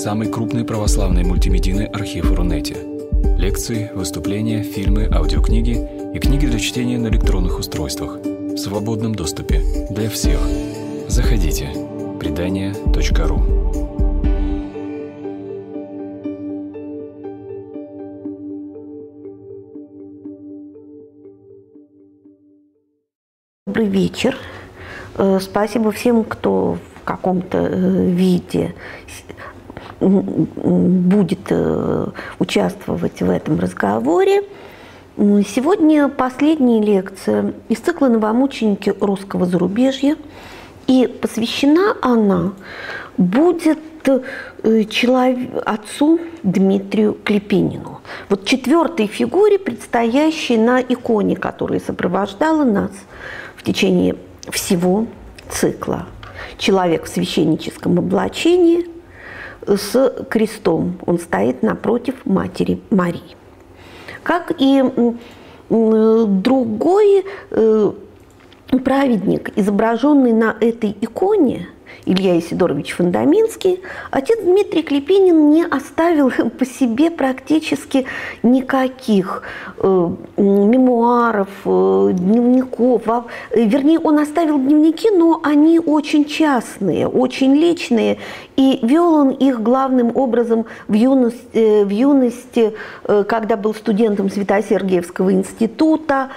самый крупный православный мультимедийный архив Рунете. Лекции, выступления, фильмы, аудиокниги и книги для чтения на электронных устройствах в свободном доступе для всех. Заходите. Предания.ру Добрый вечер. Э, Спасибо всем, кто в каком-то э, виде будет э, участвовать в этом разговоре. Сегодня последняя лекция из цикла «Новомученики русского зарубежья». И посвящена она будет э, отцу Дмитрию Клепинину. Вот четвертой фигуре, предстоящей на иконе, которая сопровождала нас в течение всего цикла. Человек в священническом облачении с крестом. Он стоит напротив матери Марии. Как и другой э, праведник, изображенный на этой иконе, Илья Исидорович Фондаминский, отец Дмитрий Клепинин не оставил по себе практически никаких э, мемуаров, э, дневников. Вернее, он оставил дневники, но они очень частные, очень личные, и вел он их главным образом в юности, э, в юности когда был студентом Святосергиевского института.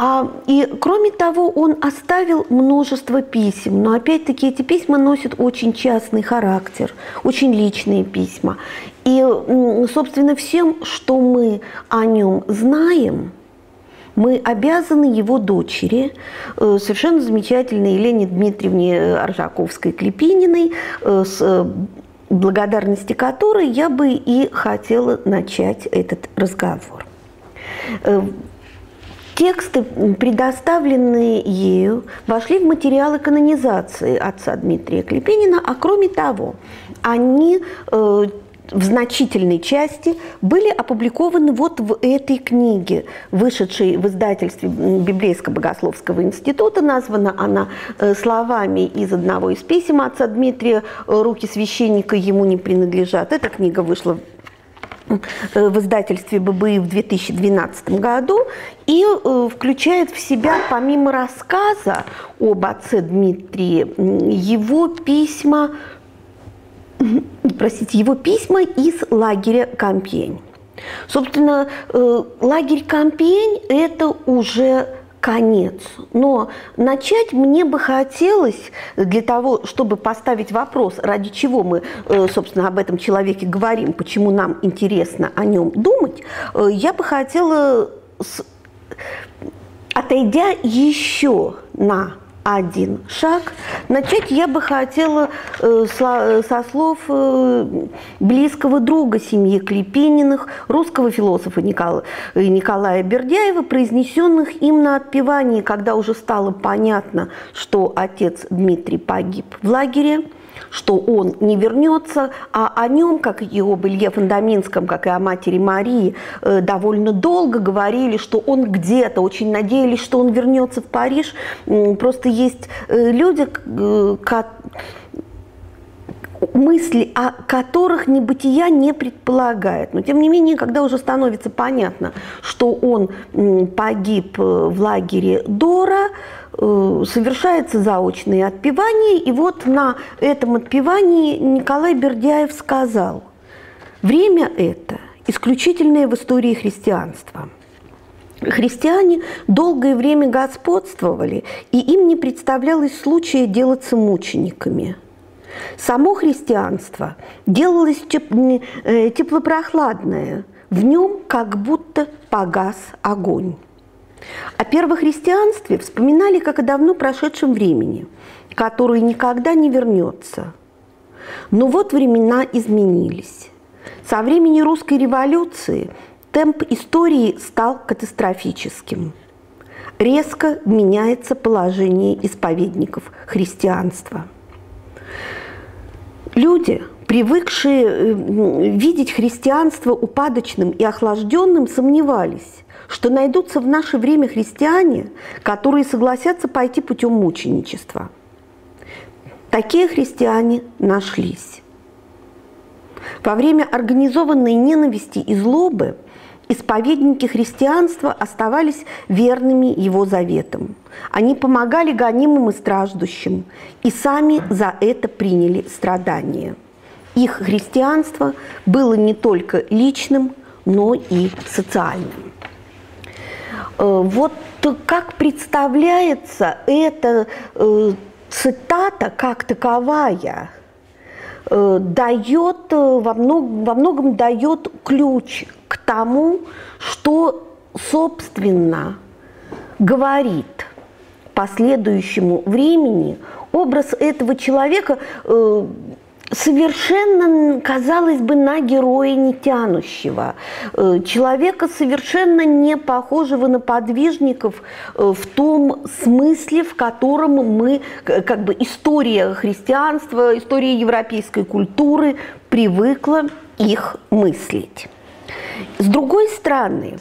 А, и кроме того, он оставил множество писем, но опять-таки эти письма носят очень частный характер, очень личные письма. И, собственно, всем, что мы о нем знаем, мы обязаны его дочери, э, совершенно замечательной Елене Дмитриевне Аржаковской-Клепининой, э, с э, благодарности которой я бы и хотела начать этот разговор. Тексты, предоставленные ею, вошли в материалы канонизации отца Дмитрия Клепинина, а кроме того, они э, в значительной части были опубликованы вот в этой книге, вышедшей в издательстве Библейско-богословского института. Названа она э, словами из одного из писем отца Дмитрия «Руки священника ему не принадлежат». Эта книга вышла в издательстве ББИ в 2012 году и э, включает в себя, помимо рассказа об отце Дмитрии, его письма, простите, его письма из лагеря Кампень. Собственно, э, лагерь Кампень – это уже конец. Но начать мне бы хотелось для того, чтобы поставить вопрос, ради чего мы, э, собственно, об этом человеке говорим, почему нам интересно о нем думать, э, я бы хотела, отойдя еще на один шаг. Начать я бы хотела э, сло- со слов э, близкого друга семьи Клепининых, русского философа Никола- э, Николая Бердяева, произнесенных им на отпевании, когда уже стало понятно, что отец Дмитрий погиб в лагере, что он не вернется, а о нем, как и об Илье Фондаминском, как и о матери Марии, э, довольно долго говорили, что он где-то, очень надеялись, что он вернется в Париж. Просто есть э, люди, э, ко- мысли, о которых небытия не предполагает. Но тем не менее, когда уже становится понятно, что он погиб э, в лагере Дора, э, совершается заочное отпевание. И вот на этом отпевании Николай Бердяев сказал, время это исключительное в истории христианства. Христиане долгое время господствовали, и им не представлялось случая делаться мучениками. Само христианство делалось теп- э, теплопрохладное, в нем как будто погас огонь. О первохристианстве вспоминали как о давно прошедшем времени, которое никогда не вернется. Но вот времена изменились. Со времени русской революции темп истории стал катастрофическим. Резко меняется положение исповедников христианства. Люди, привыкшие э, видеть христианство упадочным и охлажденным, сомневались, что найдутся в наше время христиане, которые согласятся пойти путем мученичества. Такие христиане нашлись. Во время организованной ненависти и злобы исповедники христианства оставались верными его заветам. Они помогали гонимым и страждущим, и сами за это приняли страдания. Их христианство было не только личным, но и социальным. Э, вот как представляется эта э, цитата как таковая э, дает во, мног, во многом дает ключ тому, что собственно говорит последующему времени образ этого человека совершенно, казалось бы, на героя не тянущего, э, человека совершенно не похожего на подвижников э, в том смысле, в котором мы, как бы история христианства, история европейской культуры привыкла их мыслить. С другой стороны,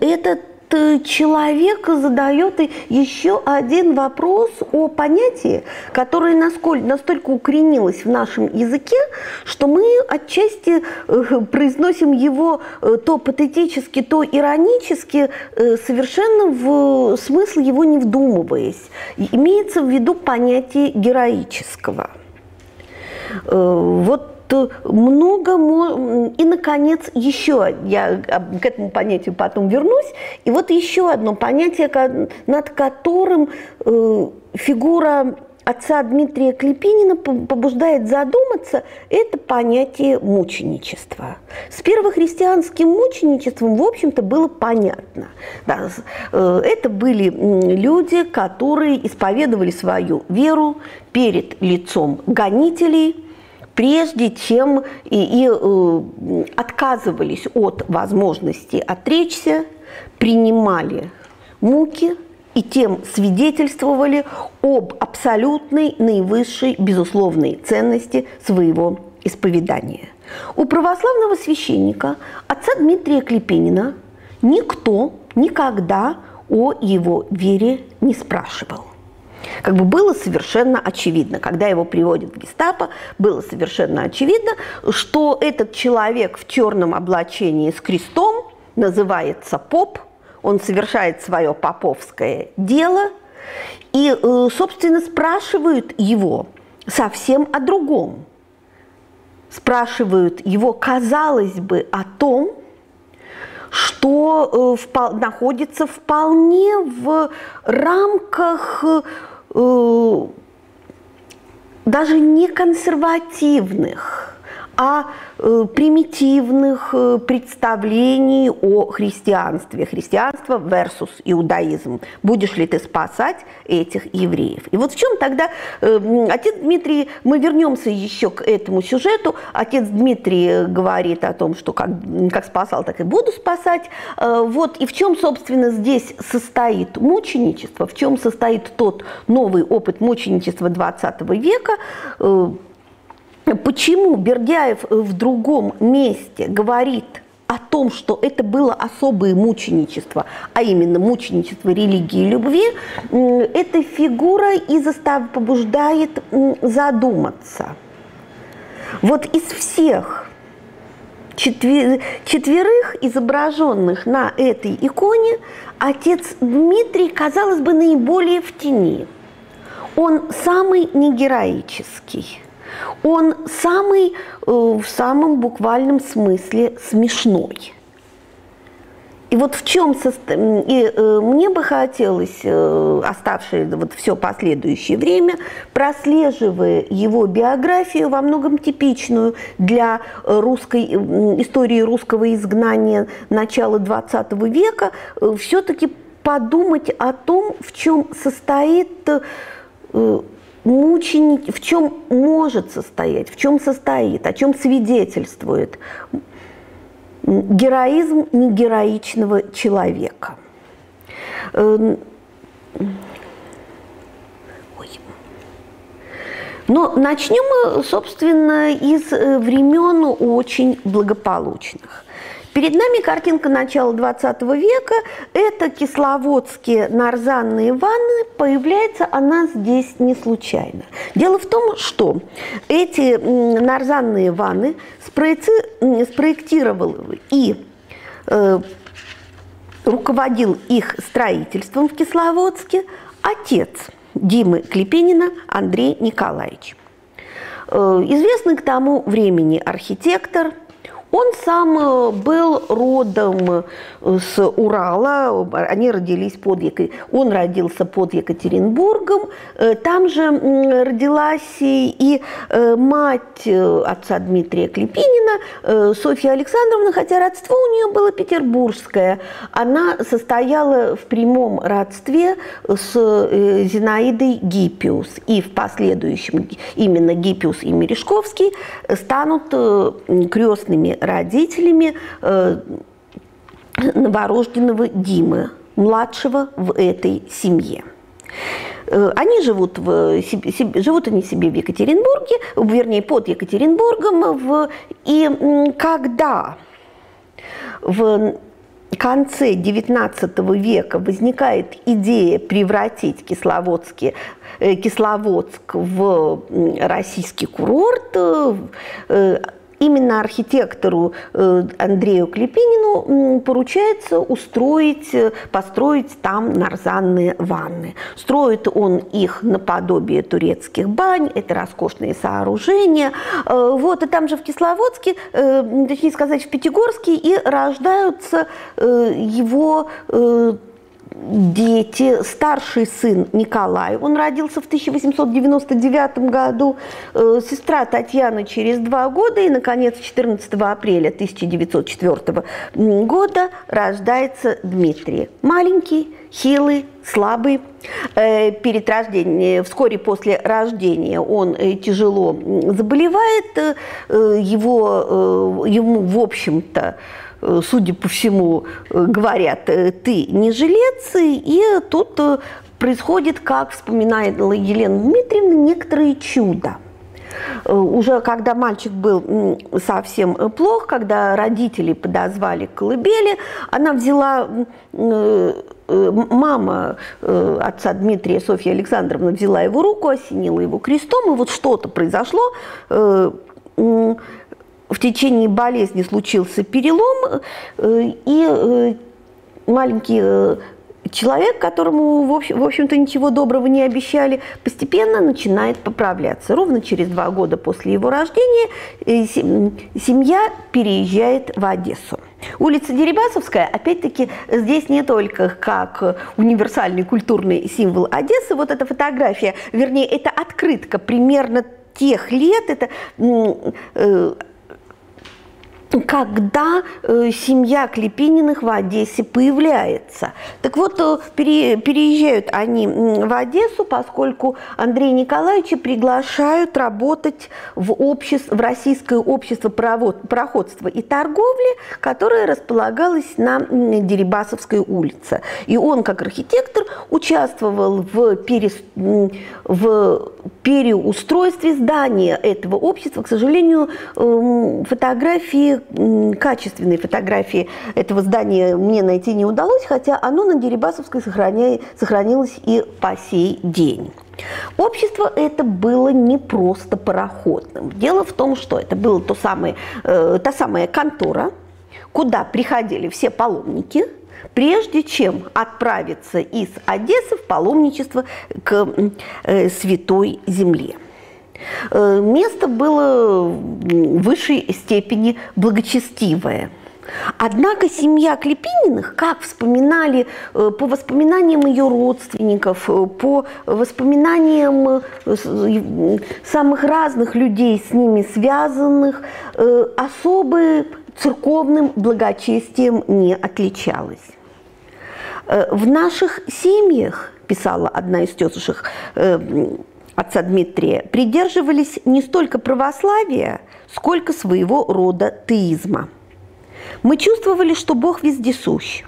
этот Э, человек задает еще один вопрос о понятии, которое насколько, настолько укоренилось в нашем языке, что мы отчасти э, произносим его э, то патетически, то иронически, совершенно в смысл его не вдумываясь. Имеется в виду понятие героического. Вот много... И, наконец, еще, я к этому понятию потом вернусь, и вот еще одно понятие, над которым э, фигура отца Дмитрия Клепинина побуждает задуматься, это понятие мученичества. С первохристианским мученичеством, в общем-то, было понятно. Да, э, это были люди, которые исповедовали свою веру перед лицом гонителей – прежде чем и, и э, отказывались от возможности отречься, принимали муки и тем свидетельствовали об абсолютной наивысшей безусловной ценности своего исповедания. У православного священника отца Дмитрия Клепенина никто никогда о его вере не спрашивал как бы было совершенно очевидно, когда его приводят в гестапо, было совершенно очевидно, что этот человек в черном облачении с крестом называется поп, он совершает свое поповское дело, и, э, собственно, спрашивают его совсем о другом. Спрашивают его, казалось бы, о том, что э, находится вполне в рамках Э, даже не консервативных, а э, примитивных э, представлений о христианстве. Христианство versus иудаизм. Будешь ли ты спасать этих евреев? И вот в чем тогда э, отец Дмитрий, мы вернемся еще к этому сюжету, отец Дмитрий говорит о том, что как, как спасал, так и буду спасать. Вот и в чем, собственно, здесь состоит мученичество, в чем состоит тот новый опыт мученичества 20 века, Почему Бердяев в другом месте говорит о том, что это было особое мученичество, а именно мученичество религии и любви, эта фигура и застав, побуждает задуматься. Вот из всех четверых изображенных на этой иконе отец Дмитрий, казалось бы, наиболее в тени. Он самый негероический – он самый, э, в самом буквальном смысле смешной. И вот в чем и э, мне бы хотелось, э, оставшее вот все последующее время, прослеживая его биографию во многом типичную для русской истории русского изгнания начала XX века, э, все-таки подумать о том, в чем состоит мученик, в чем может состоять, в чем состоит, о чем свидетельствует героизм негероичного человека. Эм, Но начнем мы, собственно, из э, времен очень благополучных. Перед нами картинка начала 20 века. Это кисловодские нарзанные ванны. Появляется она здесь не случайно. Дело в том, что эти нарзанные ванны спроектировал и э, руководил их строительством в Кисловодске отец Димы Клепенина Андрей Николаевич. Э, известный к тому времени архитектор – он сам э, был родом э, с Урала, они родились под он родился под Екатеринбургом, э, там же родилась и мать отца Дмитрия Клепинина, Софья Александровна, хотя родство у нее было петербургское, она состояла в прямом родстве с Зинаидой Гиппиус, и в последующем именно Гиппиус и Мережковский станут крестными родителями э, новорожденного Димы, младшего в этой семье. Э, они живут, в, живут они себе в Екатеринбурге, вернее, под Екатеринбургом. В, и когда в конце XIX века возникает идея превратить Кисловодске, э, Кисловодск в российский курорт, именно архитектору э, Андрею Клепинину поручается устроить, э, построить там нарзанные ванны. Строит он их наподобие турецких бань, это роскошные сооружения. Э, вот, и там же в Кисловодске, точнее сказать, в Пятигорске и рождаются его дети. Старший сын Николай, он родился в 1899 году, э, сестра Татьяна через два года, и, наконец, 14 апреля 1904 года рождается Дмитрий. Маленький, хилый, слабый. Э, перед рождением, вскоре после рождения он э, тяжело заболевает, его, ему, в общем-то, Э, судя по всему, э, говорят, э, ты не жилец, и тут происходит, как вспоминает Елена Дмитриевна, некоторые чудо. Уже когда мальчик был совсем плох, когда родители подозвали к колыбели, она взяла мама отца Дмитрия, Софья Александровна, взяла его руку, осенила его крестом, и вот что-то произошло течение болезни случился перелом, э, и э, маленький э, человек, которому, в общем-то, ничего доброго не обещали, постепенно начинает поправляться. Ровно через два года после его рождения семья переезжает в Одессу. Улица Дерибасовская, опять-таки, здесь не только как универсальный культурный символ Одессы, вот эта фотография, вернее, это открытка примерно тех лет, это когда э, семья Клепининых в Одессе появляется. Так вот, э, пере, переезжают они в Одессу, поскольку Андрея Николаевича приглашают работать в, общество, в Российское общество пароходства и торговли, которое располагалось на Дерибасовской улице. И он, как архитектор, участвовал в, перес, в переустройстве здания этого общества. К сожалению, э, фотографии качественной фотографии этого здания мне найти не удалось, хотя оно на Дерибасовской сохранилось и по сей день. Общество это было не просто пароходным. Дело в том, что это была то самое, э, та самая контора, куда приходили все паломники, прежде чем отправиться из Одессы в паломничество к э, Святой Земле. Э, место было в высшей степени благочестивое. Однако семья Клепининых, как вспоминали э, по воспоминаниям ее родственников, э, по воспоминаниям самых разных людей с ними связанных, особо церковным благочестием не отличалась. В наших семьях, писала одна из тетушек отца Дмитрия придерживались не столько православия, сколько своего рода теизма. Мы чувствовали, что Бог вездесущ.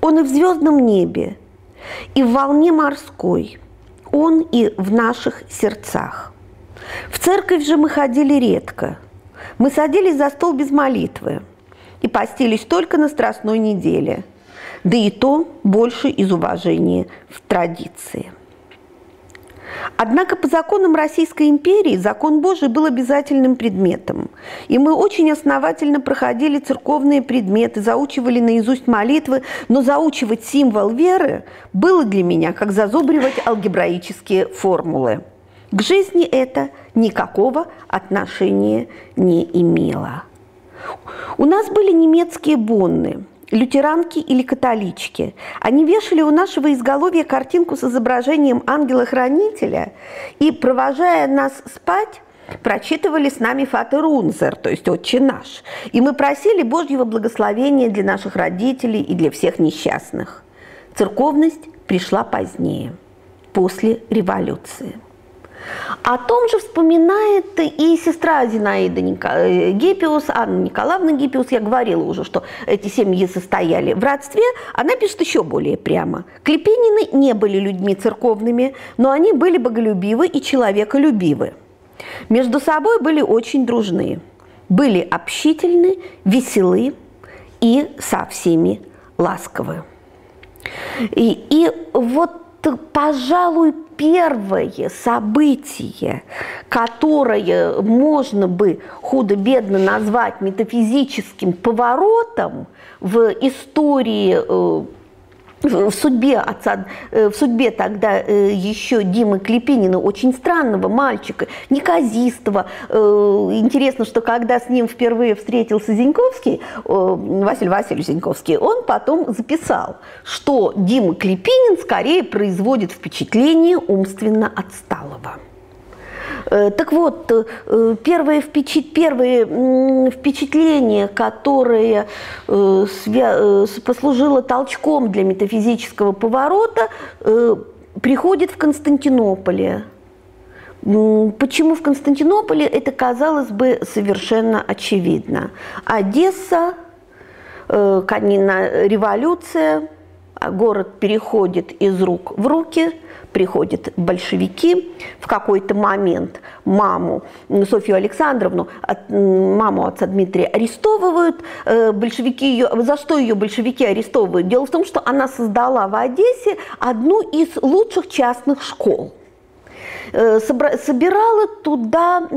Он и в звездном небе, и в волне морской. Он и в наших сердцах. В церковь же мы ходили редко. Мы садились за стол без молитвы. и постились только на Страстной неделе, да и то больше из уважения в традиции. Однако по законам Российской империи закон Божий был обязательным предметом. И мы очень основательно проходили церковные предметы, заучивали наизусть молитвы, но заучивать символ веры было для меня как зазубривать алгебраические формулы. К жизни это никакого отношения не имело. У нас были немецкие бонны – лютеранки или католички. Они вешали у нашего изголовья картинку с изображением ангела-хранителя и, провожая нас спать, прочитывали с нами Фатер Унзер, то есть «Отче наш». И мы просили Божьего благословения для наших родителей и для всех несчастных. Церковность пришла позднее, после революции. О том же вспоминает и сестра Зинаида э, Гиппиус, Анна Николаевна Гиппиус. Я говорила уже, что эти семьи состояли в родстве. Она пишет еще более прямо. Клепинины не были людьми церковными, но они были боголюбивы и человеколюбивы. Между собой были очень дружны, были общительны, веселы и со всеми ласковы. И, и вот, пожалуй, первое событие, которое можно бы худо-бедно назвать метафизическим поворотом в истории э, в судьбе отца, э, в судьбе тогда э, еще Димы Клепинина, очень странного мальчика, неказистого. Э, интересно, что когда с ним впервые встретился Зиньковский, Василий Васильевич Зиньковский, он потом записал, что Дима Клепинин скорее производит впечатление умственно отсталого. Э, так вот, э, первое, впечат... первое впечатление, которое э, послужило толчком для метафизического поворота, приходит в Константинополе. Почему в Константинополе, это казалось бы совершенно очевидно. Одесса, революция, а город переходит из рук в руки – приходят большевики в какой-то момент маму Софью Александровну, маму отца Дмитрия арестовывают, э, большевики ее, за что ее большевики арестовывают? Дело в том, что она создала в Одессе одну из лучших частных школ – собирала туда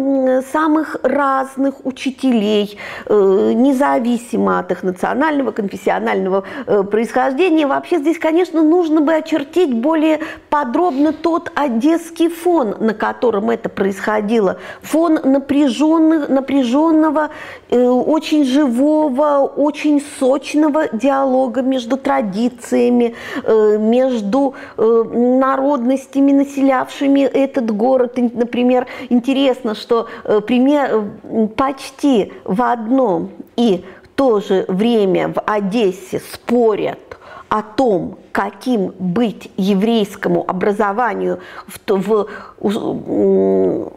самых разных учителей, э, независимо от их национального, конфессионального э, происхождения. Вообще здесь, конечно, нужно бы очертить более подробно тот одесский фон, на котором это происходило. Фон напряженных, напряженного, очень живого, очень сочного диалога между традициями, между народностями, населявшими этот город, например, интересно, что э, пример, почти в одно и то же время в Одессе спорят о том, каким быть еврейскому образованию в, в,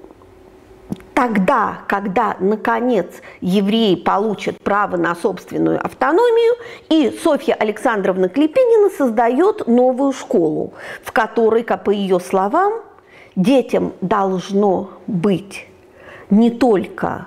тогда, когда, наконец, евреи получат право на собственную автономию, и Софья Александровна Клепинина создает новую школу, в которой, как по ее словам, детям должно быть не только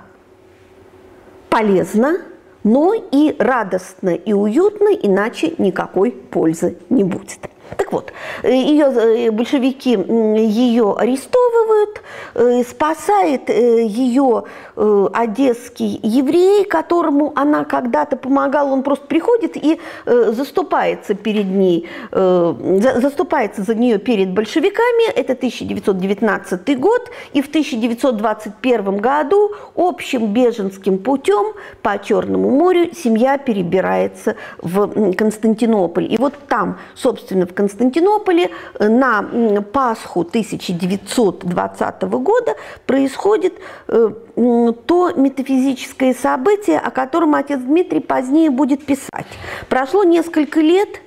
полезно, но и радостно и уютно, иначе никакой пользы не будет. Так вот, ее э, большевики ее арестовывают, э, спасает э, ее одесский еврей, которому она когда-то помогала, он просто приходит и заступается перед ней, заступается за нее перед большевиками, это 1919 год, и в 1921 году общим беженским путем по Черному морю семья перебирается в Константинополь. И вот там, собственно, в Константинополе Константинополе э, на Пасху 1920 года происходит э, то метафизическое событие, о котором отец Дмитрий позднее будет писать. Прошло несколько лет,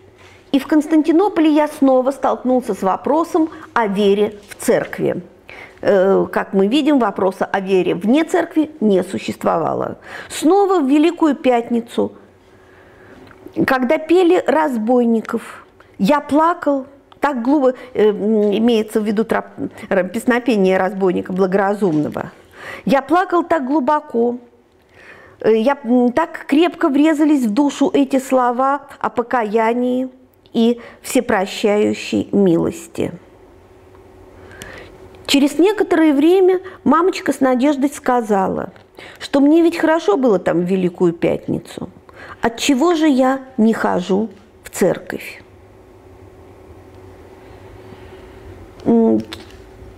и в Константинополе я снова столкнулся с вопросом о вере в церкви. Э, как мы видим, вопроса о вере вне церкви не существовало. Снова в Великую Пятницу, когда пели разбойников – я плакал, так глупо, э, имеется в виду троп, песнопение разбойника благоразумного. Я плакал так глубоко, я так крепко врезались в душу эти слова о покаянии и всепрощающей милости. Через некоторое время мамочка с надеждой сказала, что мне ведь хорошо было там в Великую Пятницу. От чего же я не хожу в церковь?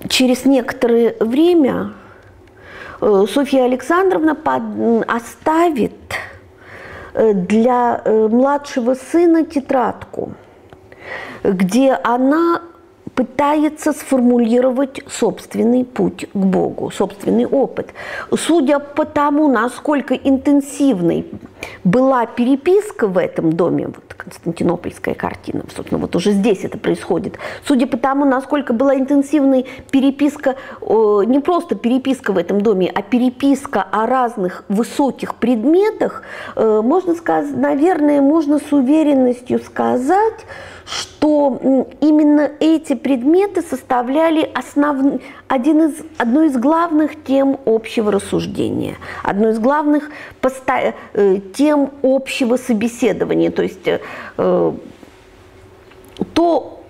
Через некоторое время э, Софья Александровна оставит э, для э, младшего сына тетрадку, где она пытается сформулировать собственный путь к Богу, собственный опыт. Судя по тому, насколько интенсивной была переписка в этом доме, вот константинопольская картина, собственно, вот уже здесь это происходит, судя по тому, насколько была интенсивной переписка, не просто переписка в этом доме, а переписка о разных высоких предметах, э, можно сказать, наверное, можно с уверенностью сказать, что именно эти предметы составляли основ... один из, одну из главных тем общего рассуждения, одну из главных поста... Э, тем общего собеседования, то есть э, то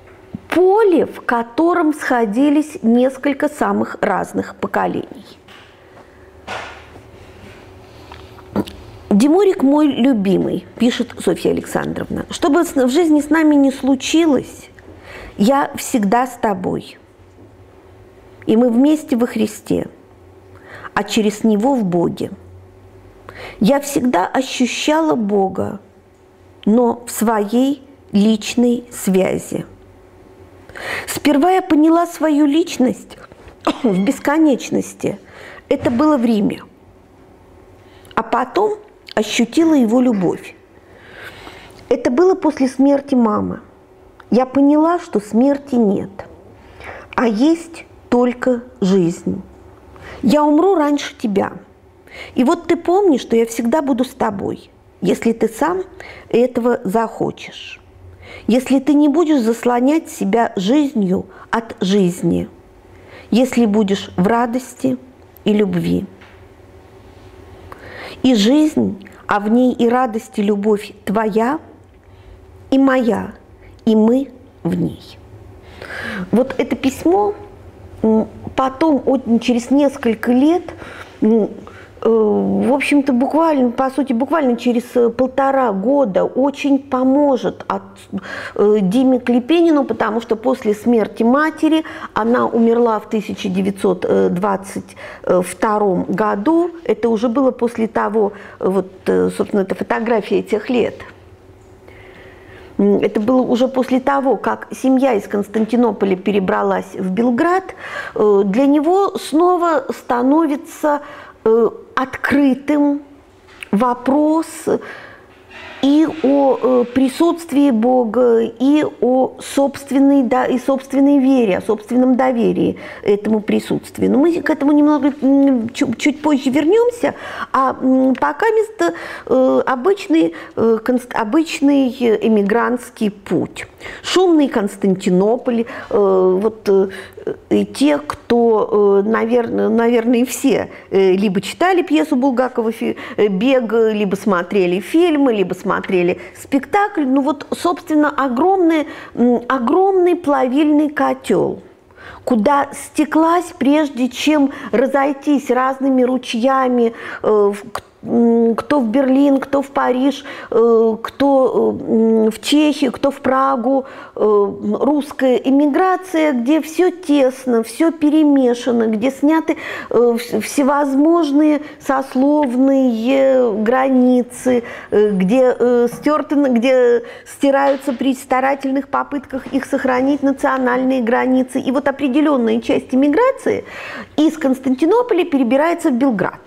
поле, в котором сходились несколько самых разных поколений. Димурик мой любимый, пишет Софья Александровна. Что бы в жизни с нами не случилось, я всегда с тобой. И мы вместе во Христе, а через Него в Боге. Я всегда ощущала Бога, но в своей личной связи. Сперва я поняла свою личность в бесконечности. Это было в Риме. А потом – ощутила его любовь. Это было после смерти мамы. Я поняла, что смерти нет, а есть только жизнь. Я умру раньше тебя. И вот ты помни, что я всегда буду с тобой, если ты сам этого захочешь. Если ты не будешь заслонять себя жизнью от жизни, если будешь в радости и любви. И жизнь а в ней и радость, и любовь твоя, и моя, и мы в ней. Вот это письмо потом, через несколько лет, в общем-то, буквально, по сути, буквально через э, полтора года очень поможет от э, Диме Клепенину, потому что после смерти матери она умерла в 1922 году. Это уже было после того, вот, собственно, это фотография этих лет. Это было уже после того, как семья из Константинополя перебралась в Белград. Для него снова становится открытым вопрос и о э, присутствии Бога, и о собственной, да, и собственной вере, о собственном доверии этому присутствию. Но мы к этому немного чуть, чуть позже вернемся. А пока место э, обычный, э, обычный эмигрантский путь. Шумный Константинополь, вот и те, кто, наверное, наверное, все либо читали пьесу Булгакова «Бег», либо смотрели фильмы, либо смотрели смотрели. Спектакль, ну вот, собственно, огромный, огромный плавильный котел куда стеклась, прежде чем разойтись разными ручьями, э, кто в Берлин, кто в Париж, э, кто э, в Чехию, кто в Прагу, э, русская иммиграция, где все тесно, все перемешано, где сняты всевозможные сословные границы, где стерты, где стираются при старательных попытках их сохранить национальные границы. И вот определенная часть иммиграции из Константинополя перебирается в Белград.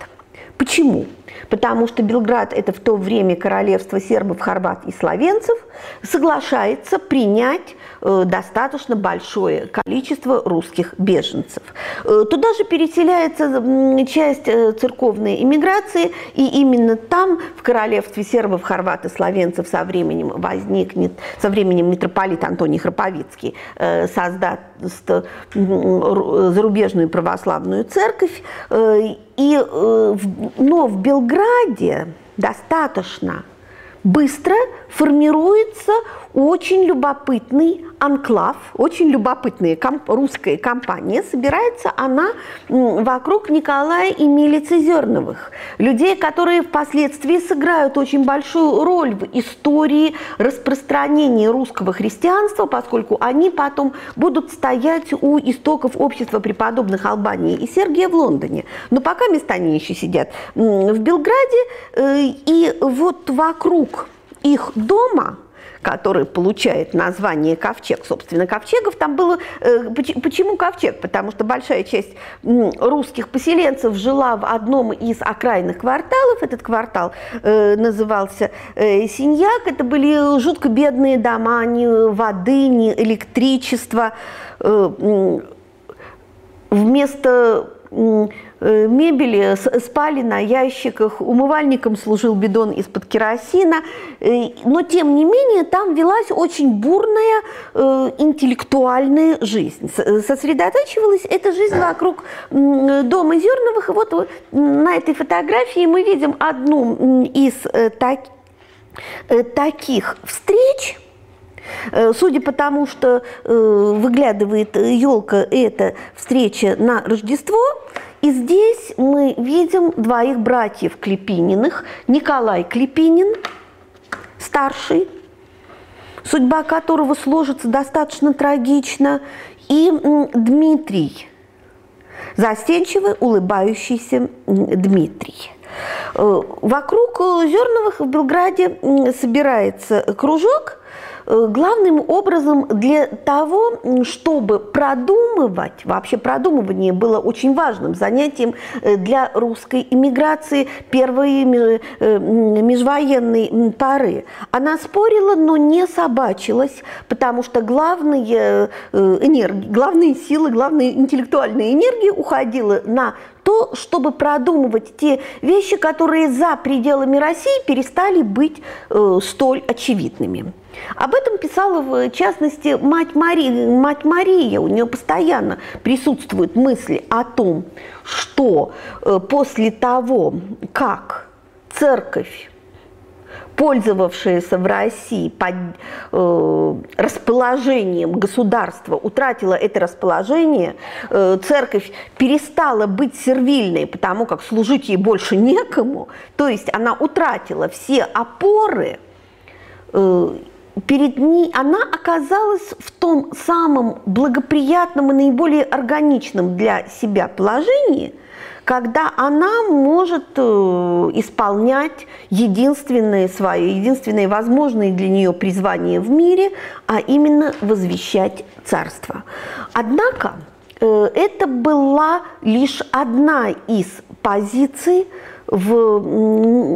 Почему? потому что Белград – это в то время королевство сербов, хорват и словенцев, соглашается принять достаточно большое количество русских беженцев. Э, туда же переселяется часть церковной иммиграции, и именно там, в королевстве сербов, хорват и словенцев со временем возникнет, со временем митрополит Антоний Храповицкий создаст зарубежную православную церковь. И, но в Белграде достаточно быстро формируется очень любопытный анклав, очень любопытная комп русская компания. Собирается она вокруг Николая и Мили Цезерновых, людей, которые впоследствии сыграют очень большую роль в истории распространения русского христианства, поскольку они потом будут стоять у истоков общества преподобных Албании и Сергия в Лондоне. Но пока места они еще сидят в Белграде, э, и вот вокруг их дома который получает название ковчег. Собственно, ковчегов там было... Э, почему ковчег? Потому что большая часть русских поселенцев жила в одном из окраинных кварталов. Этот квартал э, назывался э, Синьяк. Это были жутко бедные дома, ни воды, ни электричества. Вместо мебели спали на ящиках, умывальником служил бидон из-под керосина, э, но тем не менее там велась очень бурная э, интеллектуальная жизнь. Сосредотачивалась эта жизнь вокруг дома Зерновых, и вот на этой фотографии мы видим одну из таких встреч, Судя по тому, что выглядывает елка, это встреча на Рождество, и здесь мы видим двоих братьев Клепининых. Николай Клепинин, старший, судьба которого сложится достаточно трагично, и Дмитрий, застенчивый, улыбающийся Дмитрий. Э, вокруг Зерновых в Белграде собирается кружок – Э, главным образом для того, чтобы продумывать, вообще продумывание было очень важным занятием э, для русской иммиграции первой э, межвоенной поры. Она спорила, но не собачилась, потому что главные, энергии, главные силы, главная интеллектуальная энергия уходила на то, чтобы продумывать те вещи, которые за пределами России перестали быть э, столь очевидными. Об этом писала, в частности, мать Мария. Мать Мария. У нее постоянно присутствуют мысли о том, что э, после того, как церковь пользовавшаяся в России под э, расположением государства, утратила это расположение, э, церковь перестала быть сервильной, потому как служить ей больше некому, то есть она утратила все опоры, э, перед ней она оказалась в том самом благоприятном и наиболее органичном для себя положении – когда она может э, исполнять единственное свое, единственное возможное для нее призвание в мире, а именно возвещать царство. Однако э, это была лишь одна из позиций в,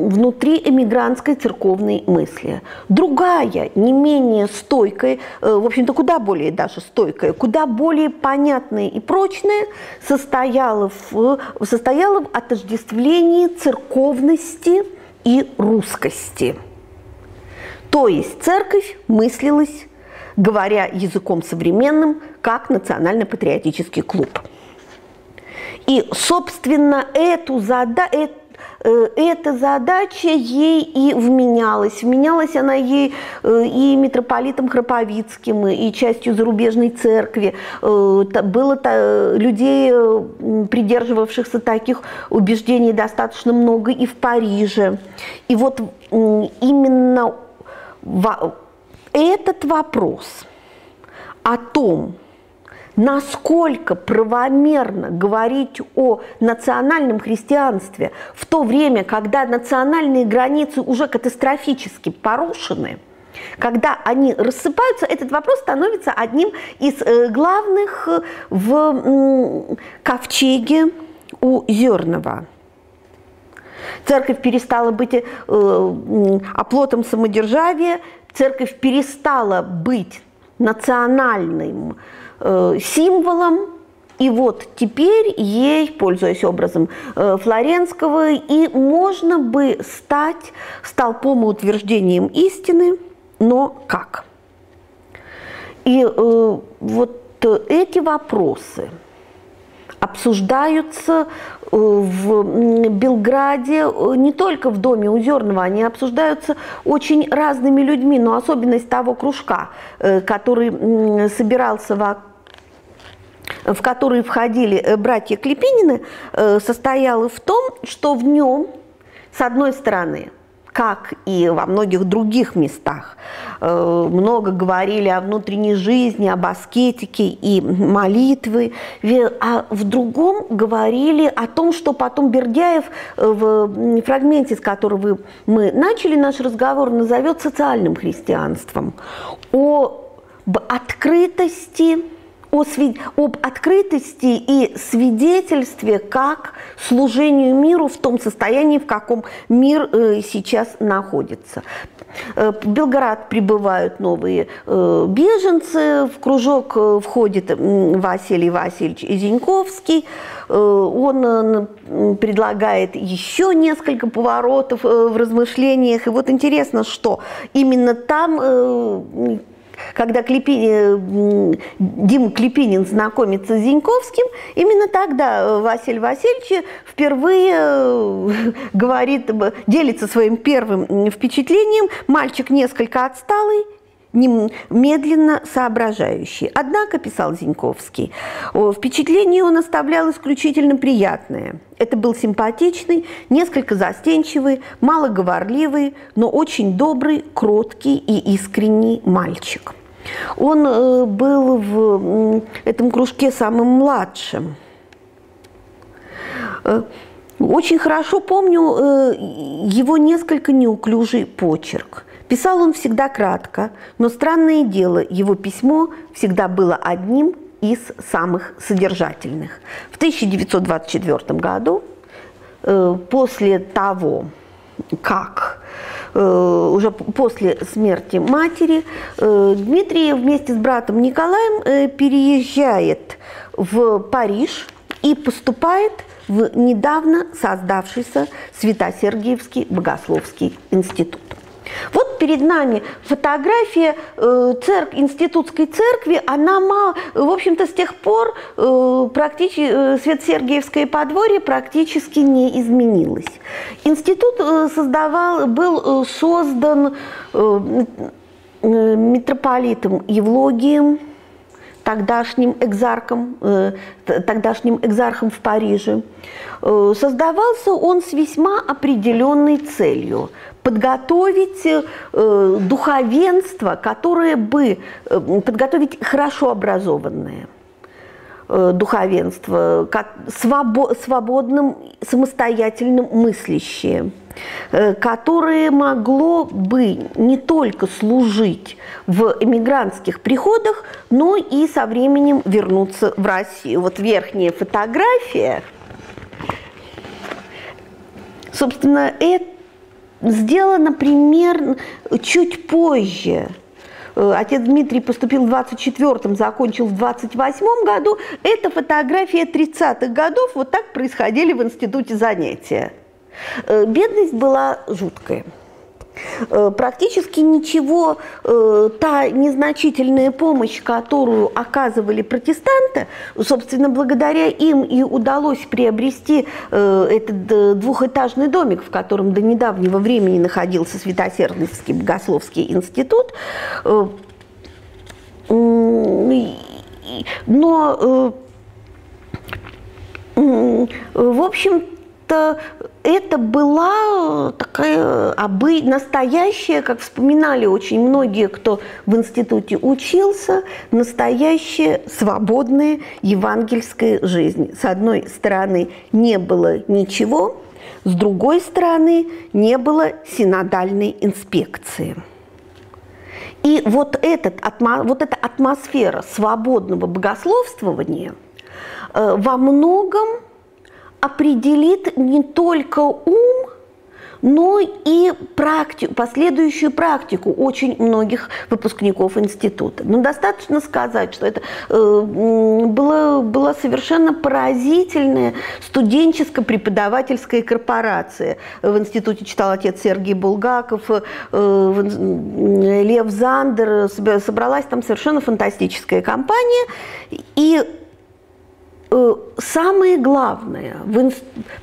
внутри эмигрантской церковной мысли. Другая, не менее стойкая, э, в общем-то, куда более даже стойкая, куда более понятная и прочная, состояла в, состояла в отождествлении церковности и русскости. То есть церковь мыслилась, говоря языком современным, как национально-патриотический клуб. И, собственно, эту задачу, Э, эта задача ей и вменялась. Вменялась она ей э, и митрополитом Храповицким, и частью зарубежной церкви. Э, было людей, придерживавшихся таких убеждений, достаточно много и в Париже. И вот именно этот вопрос о том, насколько правомерно говорить о национальном христианстве в то время, когда национальные границы уже катастрофически порушены, когда они рассыпаются, этот вопрос становится одним из э, главных э, в ковчеге у Зернова. Церковь перестала быть э, оплотом самодержавия, церковь перестала быть национальным символом. И вот теперь ей, пользуясь образом э, Флоренского, и можно бы стать столпом и утверждением истины, но как? И э, вот эти вопросы обсуждаются э, в Белграде, э, не только в доме Узерного, они обсуждаются очень разными людьми, но особенность того кружка, э, который собирался в в который входили братья Клепинины, состояла в том, что в нем, с одной стороны, как и во многих других местах. Э, много говорили о внутренней жизни, об аскетике и молитвы, а в другом говорили о том, что потом Бердяев э, в фрагменте, с которого мы начали наш разговор, назовет социальным христианством, о открытости, о свид... об открытости и свидетельстве как служению миру в том состоянии, в каком мир э, сейчас находится. Э, в Белград прибывают новые э, беженцы, в кружок э, входит Василий Васильевич Зиньковский, он предлагает еще несколько поворотов в размышлениях. И вот интересно, что именно там когда Клепи... Дима Клепинин знакомится с Зиньковским, именно тогда э, Василий Васильевич впервые э, говорит, делится своим первым впечатлением. Мальчик несколько отсталый, медленно соображающий. Однако, писал Зиньковский, впечатление он оставлял исключительно приятное. Это был симпатичный, несколько застенчивый, малоговорливый, но очень добрый, кроткий и искренний мальчик. Он э, был в этом кружке самым младшим. Э, очень хорошо помню э, его несколько неуклюжий почерк. Писал он всегда кратко, но странное дело, его письмо всегда было одним из самых содержательных. В 1924 году, э, после того, как э, уже после смерти матери э, Дмитрий вместе с братом Николаем переезжает в Париж и поступает в недавно создавшийся Свято-Сергиевский богословский институт. Вот перед нами фотография э, церк, институтской церкви. Она, мало, в общем-то, с тех пор э, практически э, Свет-Сергиевское подворье практически не изменилось. Институт создавал, был создан митрополитом Евлогием, тогдашним экзархом, э, тогдашним экзархом в Париже. Э, создавался он с весьма определенной целью – подготовить э, духовенство, которое бы, подготовить хорошо образованное э, духовенство, как свобо, свободным, самостоятельным мыслящее, э, которое могло бы не только служить в эмигрантских приходах, но и со временем вернуться в Россию. Вот верхняя фотография, собственно, это сделано примерно чуть позже. Э, отец Дмитрий поступил в 24-м, закончил в 28-м году. Это фотография 30-х годов. Вот так происходили в институте занятия. Э, бедность была жуткая. Э, практически ничего, э, та незначительная помощь, которую оказывали протестанты, собственно, благодаря им и удалось приобрести э, этот двухэтажный домик, в котором до недавнего времени находился Святосердовский богословский институт. Но, в общем, это, была такая обы... настоящая, как вспоминали очень многие, кто в институте учился, настоящая свободная евангельская жизнь. С одной стороны, не было ничего, с другой стороны, не было синодальной инспекции. И вот, этот, вот эта атмосфера свободного богословствования э, во многом определит не только ум, но и практику, последующую практику очень многих выпускников института. Но достаточно сказать, что это э, была, была совершенно поразительная студенческо-преподавательская корпорация. В институте читал отец Сергей Булгаков, э, Лев Зандер, собралась там совершенно фантастическая компания. И самое главное,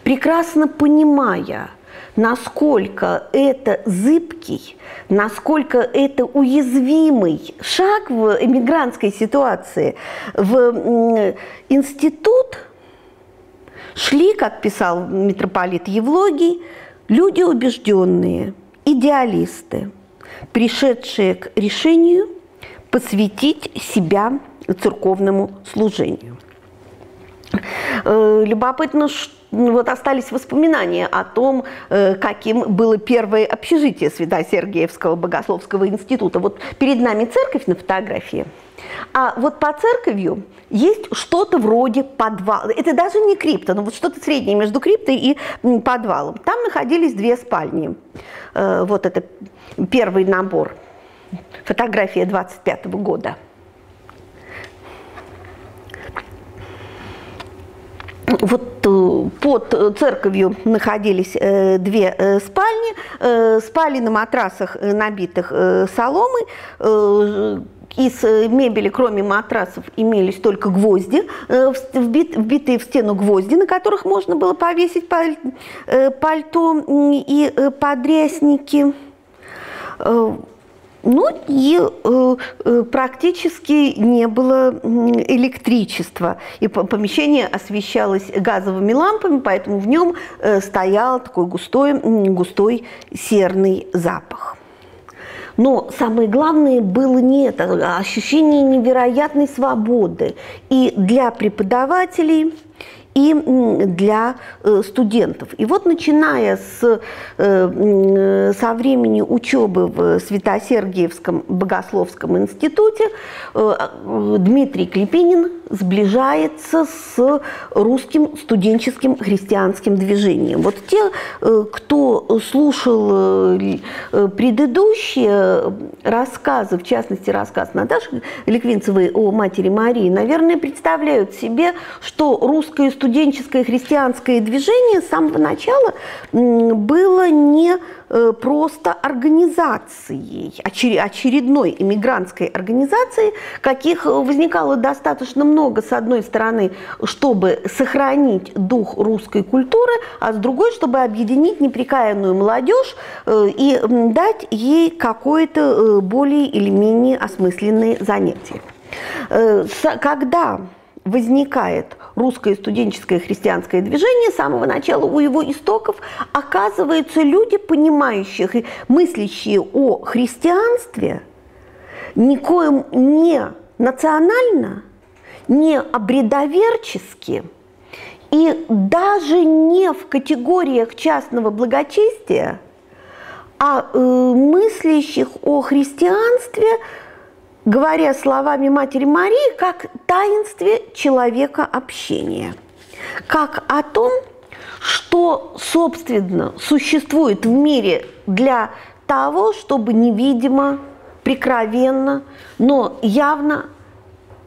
прекрасно понимая, насколько это зыбкий, насколько это уязвимый шаг в эмигрантской ситуации, в институт шли, как писал митрополит Евлогий, люди убежденные, идеалисты, пришедшие к решению посвятить себя церковному служению. Э, любопытно, что вот остались воспоминания о том, э, каким было первое общежитие Свято-Сергиевского богословского института. Вот перед нами церковь на фотографии, а вот по церковью есть что-то вроде подвала. Это даже не крипта, но вот что-то среднее между криптой и подвалом. Там находились две спальни. Э, вот это первый набор. Фотография 25 года. Вот э, под церковью находились э, две э, спальни, спали на матрасах, набитых соломой, из мебели, кроме матрасов, имелись только гвозди, вбитые в стену гвозди, на которых можно было повесить пальто и подрясники. Ну и э, э, практически не было электричества. И помещение освещалось газовыми лампами, поэтому в нем э, стоял такой густой, густой серный запах. Но самое главное было не это, а ощущение невероятной свободы и для преподавателей, и для э, студентов. И вот начиная с, э, со времени учебы в Свято-Сергиевском богословском институте э, Дмитрий Клепинин сближается с русским студенческим христианским движением. Вот те, кто слушал предыдущие рассказы, в частности рассказ Наташи Ликвинцевой о Матери Марии, наверное, представляют себе, что русское студенчество студенческое христианское движение с самого начала было не э, просто организацией, очередной иммигрантской организацией, каких возникало достаточно много, с одной стороны, чтобы сохранить дух русской культуры, а с другой, чтобы объединить неприкаянную молодежь э, и дать ей какое-то э, более или менее осмысленные занятия. Когда возникает русское студенческое христианское движение, с самого начала у его истоков оказываются люди, понимающие и мыслящие о христианстве, никоим не национально, не обредоверчески и даже не в категориях частного благочестия, а э, мыслящих о христианстве – говоря словами Матери Марии, как таинстве человека общения, как о том, что, собственно, существует в мире для того, чтобы невидимо, прикровенно, но явно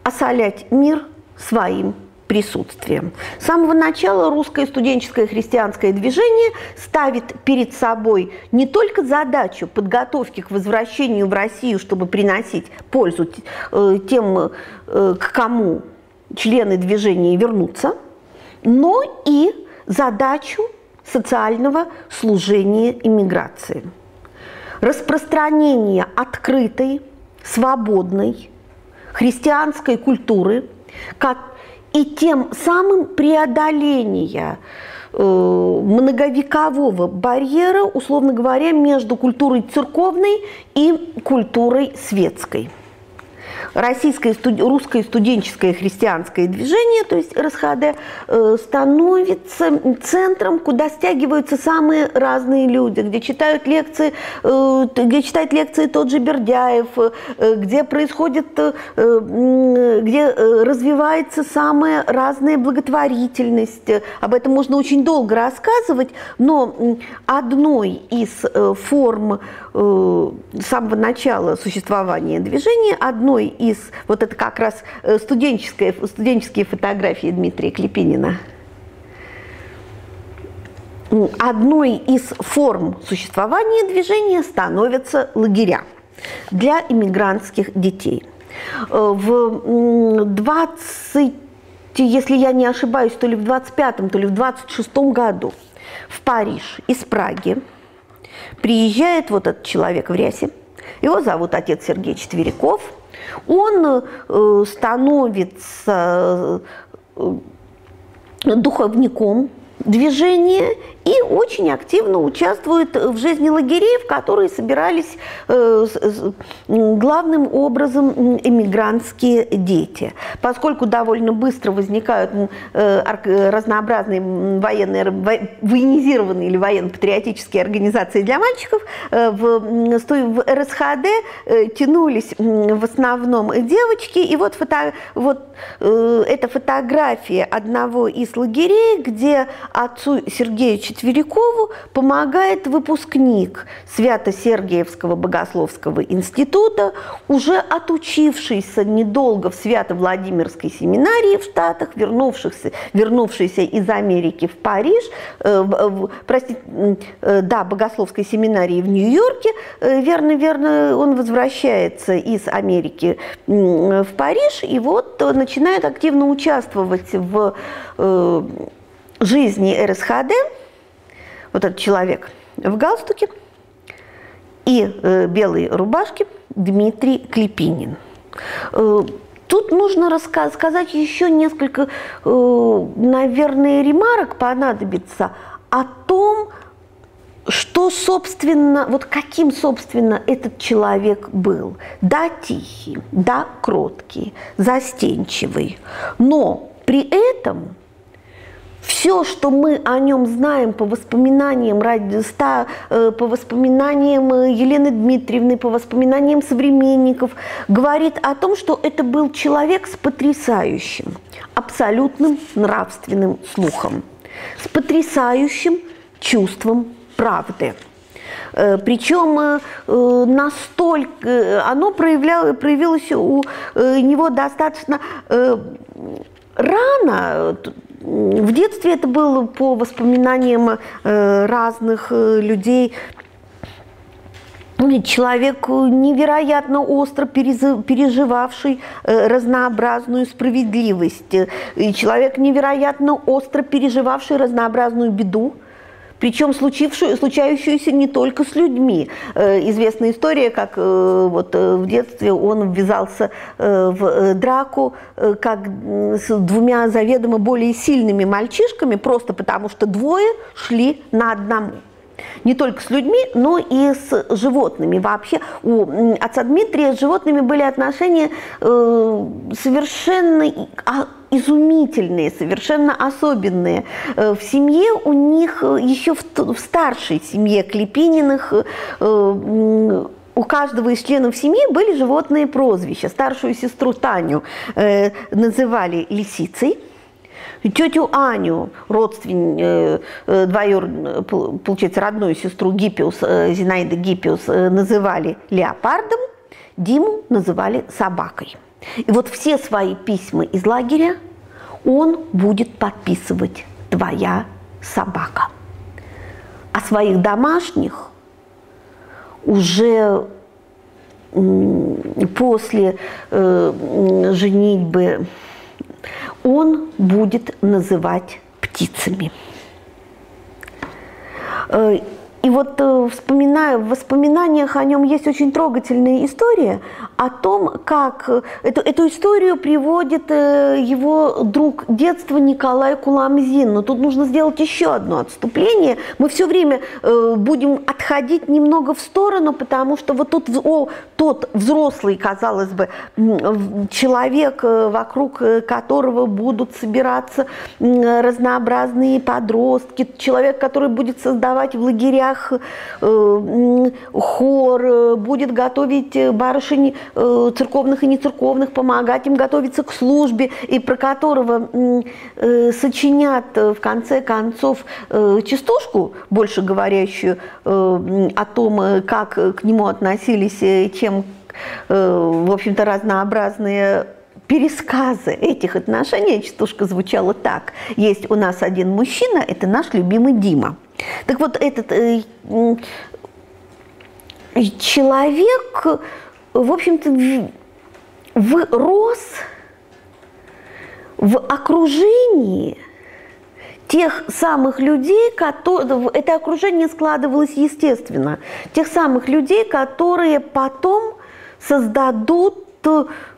осолять мир своим присутствием. С самого начала русское студенческое христианское движение ставит перед собой не только задачу подготовки к возвращению в Россию, чтобы приносить пользу э, тем, э, к кому члены движения вернутся, но и задачу социального служения иммиграции. Распространение открытой, свободной христианской культуры, и тем самым преодоление э, многовекового барьера, условно говоря, между культурой церковной и культурой светской. Российское, русское студенческое христианское движение, то есть РСХД, э, становится центром, куда стягиваются самые разные люди, где читают лекции, э, где читает лекции тот же Бердяев, э, где происходит, где развивается самая разная благотворительность. Об этом можно очень долго рассказывать, но одной из форм с самого начала существования движения, одной из, вот это как раз студенческая, студенческие фотографии Дмитрия Клепинина, одной из форм существования движения становятся лагеря для иммигрантских детей. Э, в 20, если я не ошибаюсь, то ли в 25 то ли в 26 году в Париж из Праги приезжает вот этот человек в рясе, его зовут отец Сергей Четверяков, он э, становится э, духовником движения и очень активно участвует в жизни лагерей, в которые собирались э, главным образом эмигрантские дети. Поскольку довольно быстро возникают э, разнообразные военные, военизированные или военно-патриотические организации для мальчиков, э, в, в РСХД тянулись в основном девочки. И вот, фото, вот эта фотография одного из лагерей, где отцу Сергею Четверикову помогает выпускник Свято-Сергиевского богословского института, уже отучившийся недолго в Свято-Владимирской семинарии в Штатах, вернувшийся, вернувшийся из Америки в Париж, э, в, простите, э, да, богословской семинарии в Нью-Йорке, э, верно, верно, он возвращается из Америки в Париж и вот начинает активно участвовать в э, жизни РСХД, вот этот человек в галстуке и э, белой рубашке Дмитрий Клепинин. Э, тут нужно рассказ, сказать еще несколько, э, наверное, ремарок понадобится о том, что, собственно, вот каким, собственно, этот человек был. Да, тихий, да, кроткий, застенчивый, но при этом все, что мы о нем знаем по воспоминаниям э, по воспоминаниям э, Елены Дмитриевны, по воспоминаниям современников, говорит о том, что это был человек с потрясающим, абсолютным нравственным слухом, с потрясающим чувством правды. Э, Причем настолько оно проявляло, проявилось у него достаточно рано, в детстве это было по воспоминаниям э, разных э, людей, человек невероятно остро переживавший э, разнообразную справедливость, человек невероятно остро переживавший разнообразную беду, причем случающуюся не только с людьми. Э, известная история, как э, вот э, в детстве он ввязался в драку как с двумя заведомо более сильными мальчишками, просто потому что двое шли на одному не только с людьми, но и с животными. Вообще у отца Дмитрия с животными были отношения э, совершенно а, изумительные, совершенно особенные. Э, в семье у них э, еще в, в старшей семье Клепининых э, у каждого из членов семьи были животные прозвища. Старшую сестру Таню э, называли лисицей, Тетю Аню, родственницу, двоюр, получается, родную сестру Гиппиус, Зинаида Гиппиус, называли леопардом, Диму называли собакой. И вот все свои письма из лагеря он будет подписывать «твоя собака». А своих домашних уже после э, женитьбы он будет называть птицами. И вот э, вспоминаю, в воспоминаниях о нем есть очень трогательная история о том, как э, эту, эту историю приводит э, его друг детства Николай Куламзин. Но тут нужно сделать еще одно отступление. Мы все время будем отходить немного в сторону, потому что вот тут о, тот взрослый, казалось бы, человек, вокруг которого будут собираться разнообразные подростки, человек, который будет создавать в лагерях церквях э, хор, э, будет готовить барышень э, церковных и нецерковных, помогать им готовиться к службе, и про которого сочинят в конце концов частушку, больше говорящую о том, как к нему относились, чем, в общем-то, разнообразные пересказы этих отношений, частушка звучала так. Есть у нас один мужчина, это наш любимый Дима. Так вот, этот э, человек, в общем-то, рос в окружении тех самых людей, которые, это окружение складывалось естественно, тех самых людей, которые потом создадут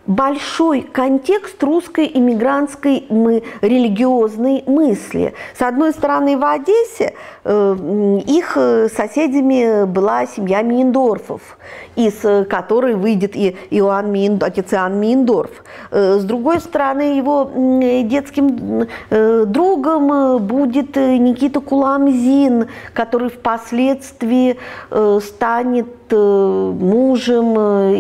большой контекст русской иммигрантской мы, религиозной мысли. С одной стороны, в Одессе э, их соседями была семья Миендорфов, из которой выйдет и Иоанн Миен, отец Иоанн Миендорф. Э, с другой стороны, его детским э, другом будет Никита Куламзин, который впоследствии станет мужем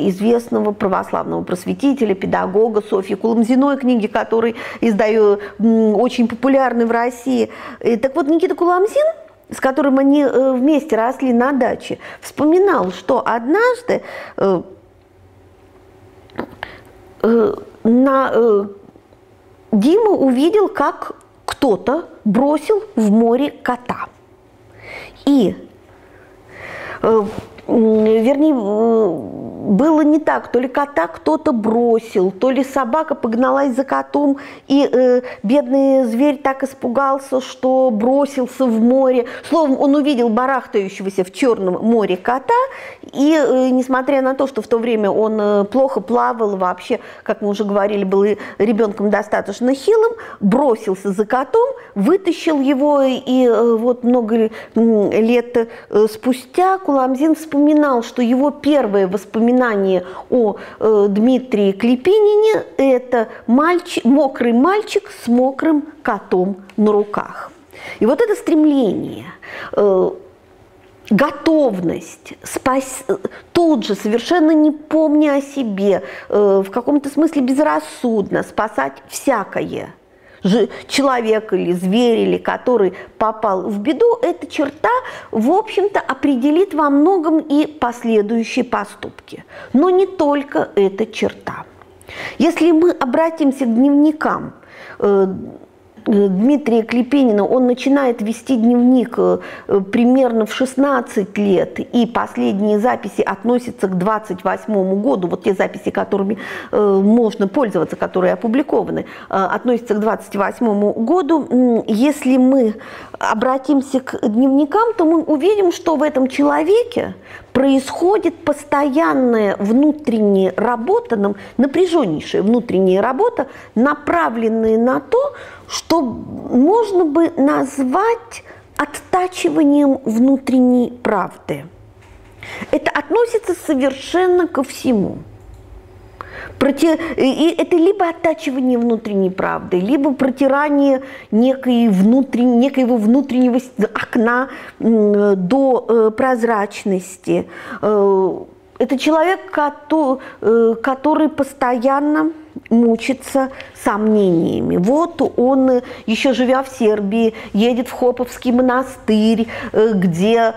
известного православного просветителя педагога Софьи Куламзиной, книги которой издаю, очень популярны в России. И, так вот, Никита Куламзин с которым они э, вместе росли на даче, вспоминал, что однажды э, э, на, Дима увидел, как кто-то бросил в море кота. И вернее, было не так. То ли кота кто-то бросил, то ли собака погналась за котом, и э, бедный зверь так испугался, что бросился в море. Словом, он увидел барахтающегося в Черном море кота, и э, несмотря на то, что в то время он э, плохо плавал, вообще, как мы уже говорили, был ребенком достаточно хилым, бросился за котом, вытащил его, и э, вот много лет э, спустя Куламзин вспоминал, что его первое воспоминание о э, Дмитрии Клепинине – это мальчик, мокрый мальчик с мокрым котом на руках. И вот это стремление э, готовность спас... тут же, совершенно не помня о себе, э, в каком-то смысле безрассудно спасать всякое – человек или зверь, или который попал в беду, эта черта, в общем-то, определит во многом и последующие поступки. Но не только эта черта. Если мы обратимся к дневникам э, Дмитрия Клепенина, он начинает вести дневник э, примерно в 16 лет, и последние записи относятся к 28 году, вот те записи, которыми э, можно пользоваться, которые опубликованы, э, относятся к 28 году. Если мы обратимся к дневникам, то мы увидим, что в этом человеке происходит постоянная внутренняя работа, напряженнейшая внутренняя работа, направленная на то, что можно бы назвать оттачиванием внутренней правды. Это относится совершенно ко всему. И это либо оттачивание внутренней правды, либо протирание некой внутренней, некоего внутреннего окна до э, прозрачности. Э, это человек, э, который постоянно мучиться сомнениями. Вот он, еще живя в Сербии, едет в Хоповский монастырь, где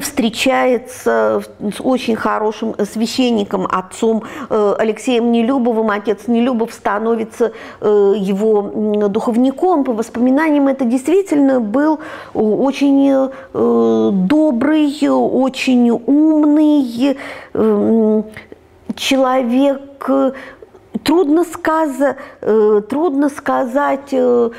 встречается с очень хорошим священником, отцом э, Алексеем Нелюбовым. Отец Нелюбов становится его духовником. По воспоминаниям, это действительно был очень добрый, очень умный человек, э, трудно, сказ, э, трудно сказать, э,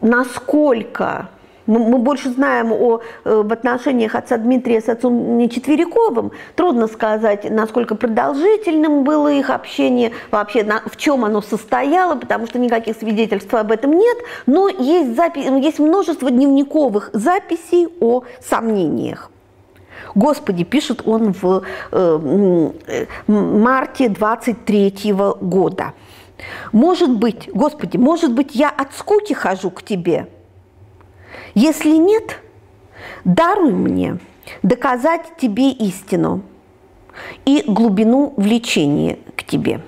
насколько Мы, больше знаем о, об отношениях отца Дмитрия с отцом Четвериковым. Трудно сказать, насколько продолжительным было их общение, вообще на, в чем оно состояло, потому что никаких свидетельств об этом нет. Но есть, запись, есть множество дневниковых записей о сомнениях. Господи, пишет он в э, марте 23 года. Может быть, Господи, может быть, я от скуки хожу к Тебе? Если нет, даруй мне доказать Тебе истину и глубину влечения к Тебе.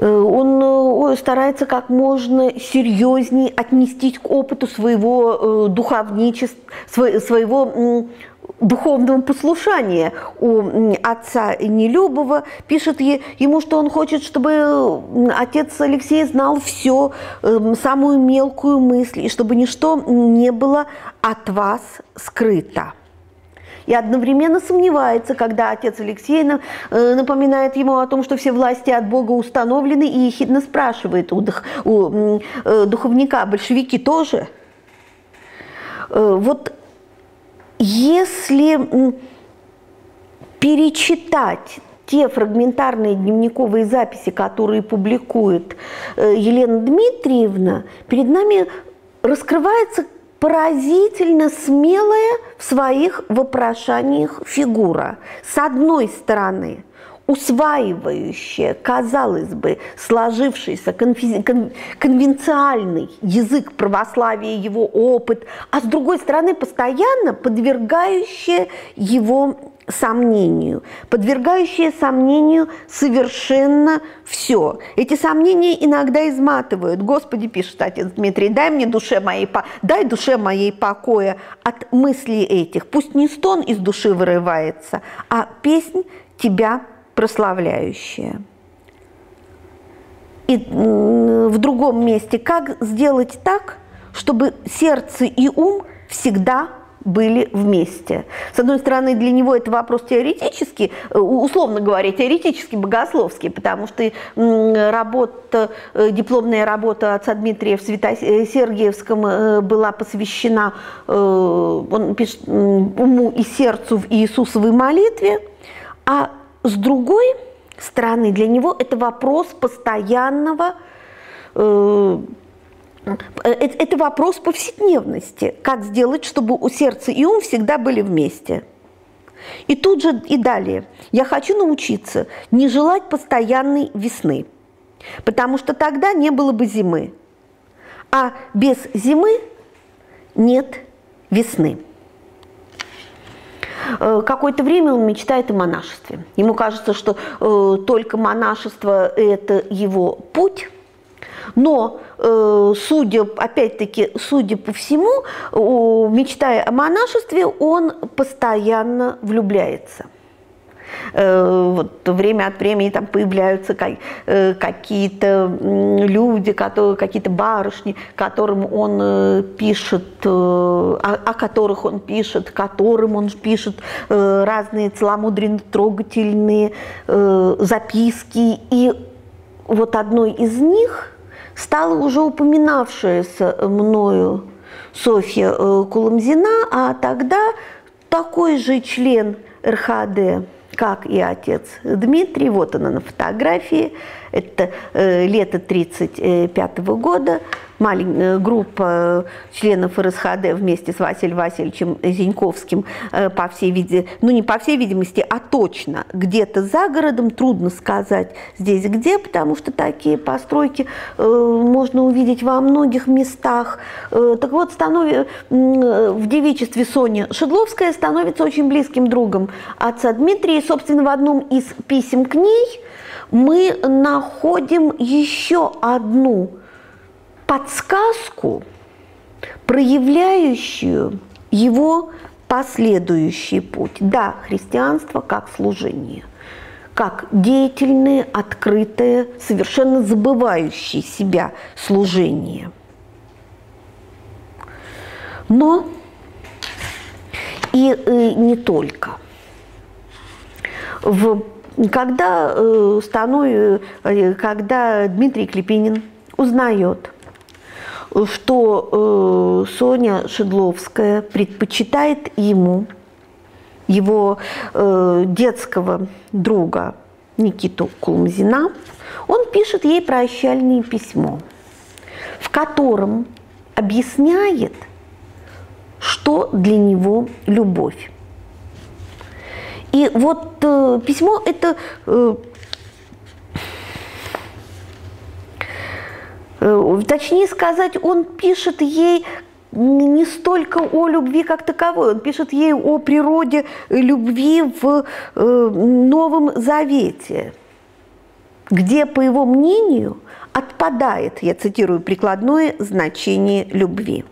Э, он э, старается как можно серьезнее отнестись к опыту своего э, духовничества, своего духовного послушания у отца Нелюбова. Пишет ему, что он хочет, чтобы отец Алексей знал все, эм, самую мелкую мысль, и чтобы ничто не было от вас скрыто и одновременно сомневается, когда отец Алексей напоминает ему о том, что все власти от Бога установлены, и ехидно спрашивает у, у э, духовника, большевики тоже. Э, вот если перечитать те фрагментарные дневниковые записи, которые публикует э, Елена Дмитриевна, перед нами раскрывается поразительно смелая в своих вопрошаниях фигура. С одной стороны, усваивающая, казалось бы, сложившийся конвенциальный язык православия, его опыт, а с другой стороны, постоянно подвергающая его сомнению, подвергающее сомнению совершенно все. Эти сомнения иногда изматывают. Господи, пишет отец Дмитрий, дай мне душе моей, дай душе моей покоя от мыслей этих. Пусть не стон из души вырывается, а песнь тебя прославляющая. И в другом месте, как сделать так, чтобы сердце и ум всегда были вместе. С одной стороны, для него это вопрос теоретический, э, условно говоря, теоретически богословский, потому что работа, э, дипломная работа отца Дмитрия в э, была посвящена, он пишет, уму и сердцу в Иисусовой молитве, а с другой стороны, для него это вопрос постоянного Э, это вопрос повседневности. Как сделать, чтобы у сердца и ум всегда были вместе. И тут же и далее. Я хочу научиться не желать постоянной весны, потому что тогда не было бы зимы. А без зимы нет весны. Э, какое-то время он мечтает о монашестве. Ему кажется, что э, только монашество – это его путь – но, э, судя, опять-таки, судя по всему, мечтая о монашестве, он постоянно влюбляется вот время от времени там появляются э, какие-то люди, какие-то барышни, которым он пишет, о которых он пишет, которым он пишет разные целомудренно трогательные записки. И вот одной из них стала уже упоминавшаяся мною Софья э, Куломзина, а тогда такой же член РХД, как и отец Дмитрий, вот она на фотографии, это э, лето 1935 года, маленькая группа членов РСХД вместе с Василием Васильевичем Зиньковским, э, по всей видимости, ну не по всей видимости, а точно где-то за городом, трудно сказать здесь где, потому что такие постройки э, можно увидеть во многих местах. Э, так вот, станови, в девичестве Соня Шедловская становится очень близким другом отца Дмитрия, и, собственно, в одном из писем к ней мы находим еще одну подсказку, проявляющую его последующий путь. Да, христианство как служение, как деятельное, открытое, совершенно забывающее себя служение. Но и э, не только. В, когда, э, станов, э, когда Дмитрий Клепинин узнает – что э, Соня Шедловская предпочитает ему, его э, детского друга Никиту Кулмзина, он пишет ей прощальное письмо, в котором объясняет, что для него любовь. И вот э, письмо это э, э, точнее сказать, он пишет ей не столько о любви как таковой, он пишет ей о природе любви в э, Новом Завете, где, по его мнению, отпадает, я цитирую, прикладное значение любви.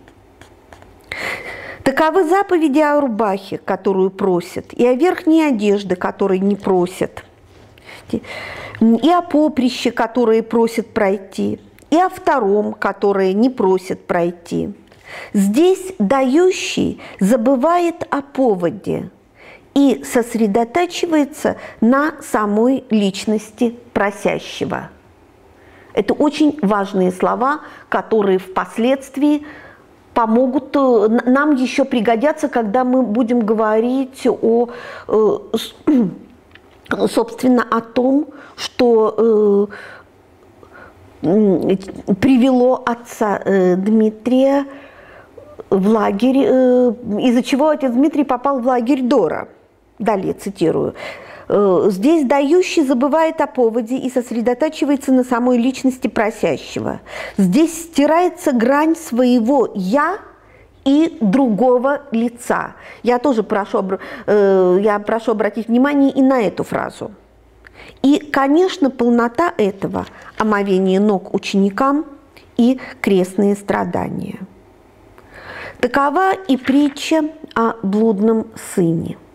Таковы заповеди о рубахе, которую просят, и о верхней одежде, которой не просят, и о поприще, которое просят пройти, и о втором, которое не просят пройти. Здесь дающий забывает о поводе и сосредотачивается на самой личности просящего. Это очень важные слова, которые впоследствии помогут э, нам еще пригодятся, когда мы будем говорить о, э, собственно, о том, что э, привело отца Дмитрия в лагерь, из-за чего отец Дмитрий попал в лагерь Дора. Далее цитирую. Здесь дающий забывает о поводе и сосредотачивается на самой личности просящего. Здесь стирается грань своего «я» и другого лица. Я тоже прошу, э, я прошу обратить внимание и на эту фразу. И, конечно, полнота этого – омовение ног ученикам и крестные страдания. Такова и притча о блудном сыне –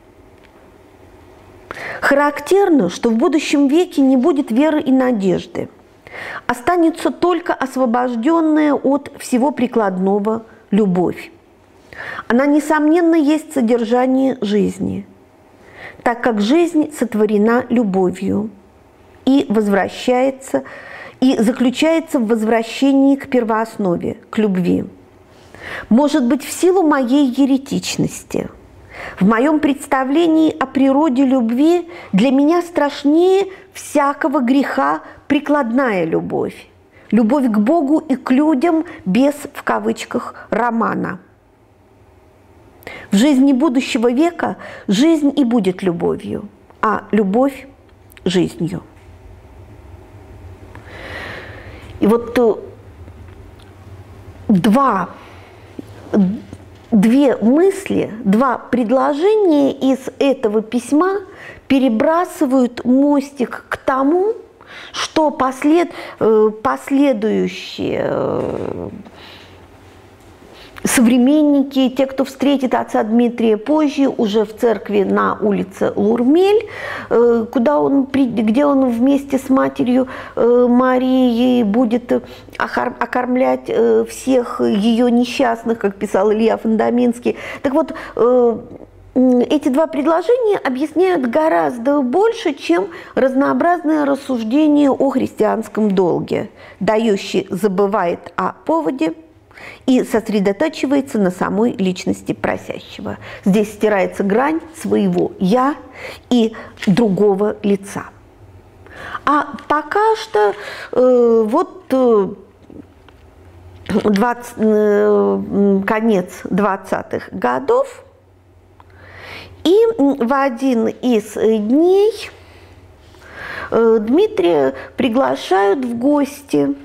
Характерно, что в будущем веке не будет веры и надежды. Останется только освобожденная от всего прикладного любовь. Она, несомненно, есть содержание жизни, так как жизнь сотворена любовью и возвращается, и заключается в возвращении к первооснове, к любви. Может быть, в силу моей еретичности – в моем представлении о природе любви для меня страшнее всякого греха прикладная любовь. Любовь к Богу и к людям без, в кавычках, романа. В жизни будущего века жизнь и будет любовью, а любовь – жизнью. И вот э, два две мысли, два предложения из этого письма перебрасывают мостик к тому, что послед, э, последующие э, современники, те, кто встретит отца Дмитрия позже, уже в церкви на улице Лурмель, э, куда он, где он вместе с матерью э, Марией будет окормлять э, всех ее несчастных, как писал Илья Фундаминский. Так вот, эти два предложения объясняют гораздо больше, чем разнообразное рассуждение о христианском долге. Дающий забывает о поводе – и сосредотачивается на самой личности просящего. Здесь стирается грань своего «я» и другого лица. А пока что э, вот э, 20, э, конец 20-х годов, и в один из дней э, Дмитрия приглашают в гости –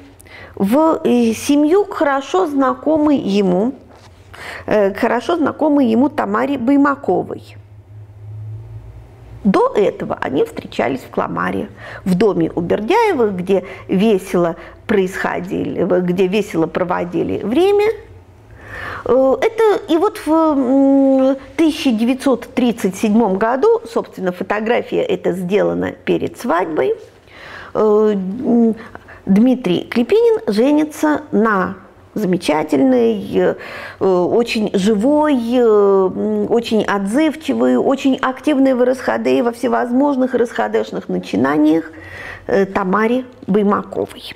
в э, семью хорошо знакомой ему, э, хорошо знакомой ему Тамаре Баймаковой. До этого они встречались в Кламаре, в доме у Бердяева, где весело происходили, где весело проводили время. Э, это и вот в 1937 году, собственно, фотография это сделана перед свадьбой. Дмитрий Клепинин женится на замечательной, э, очень живой, э, очень отзывчивой, очень активной в РСХД во всевозможных РСХДшных начинаниях э, Тамаре Баймаковой.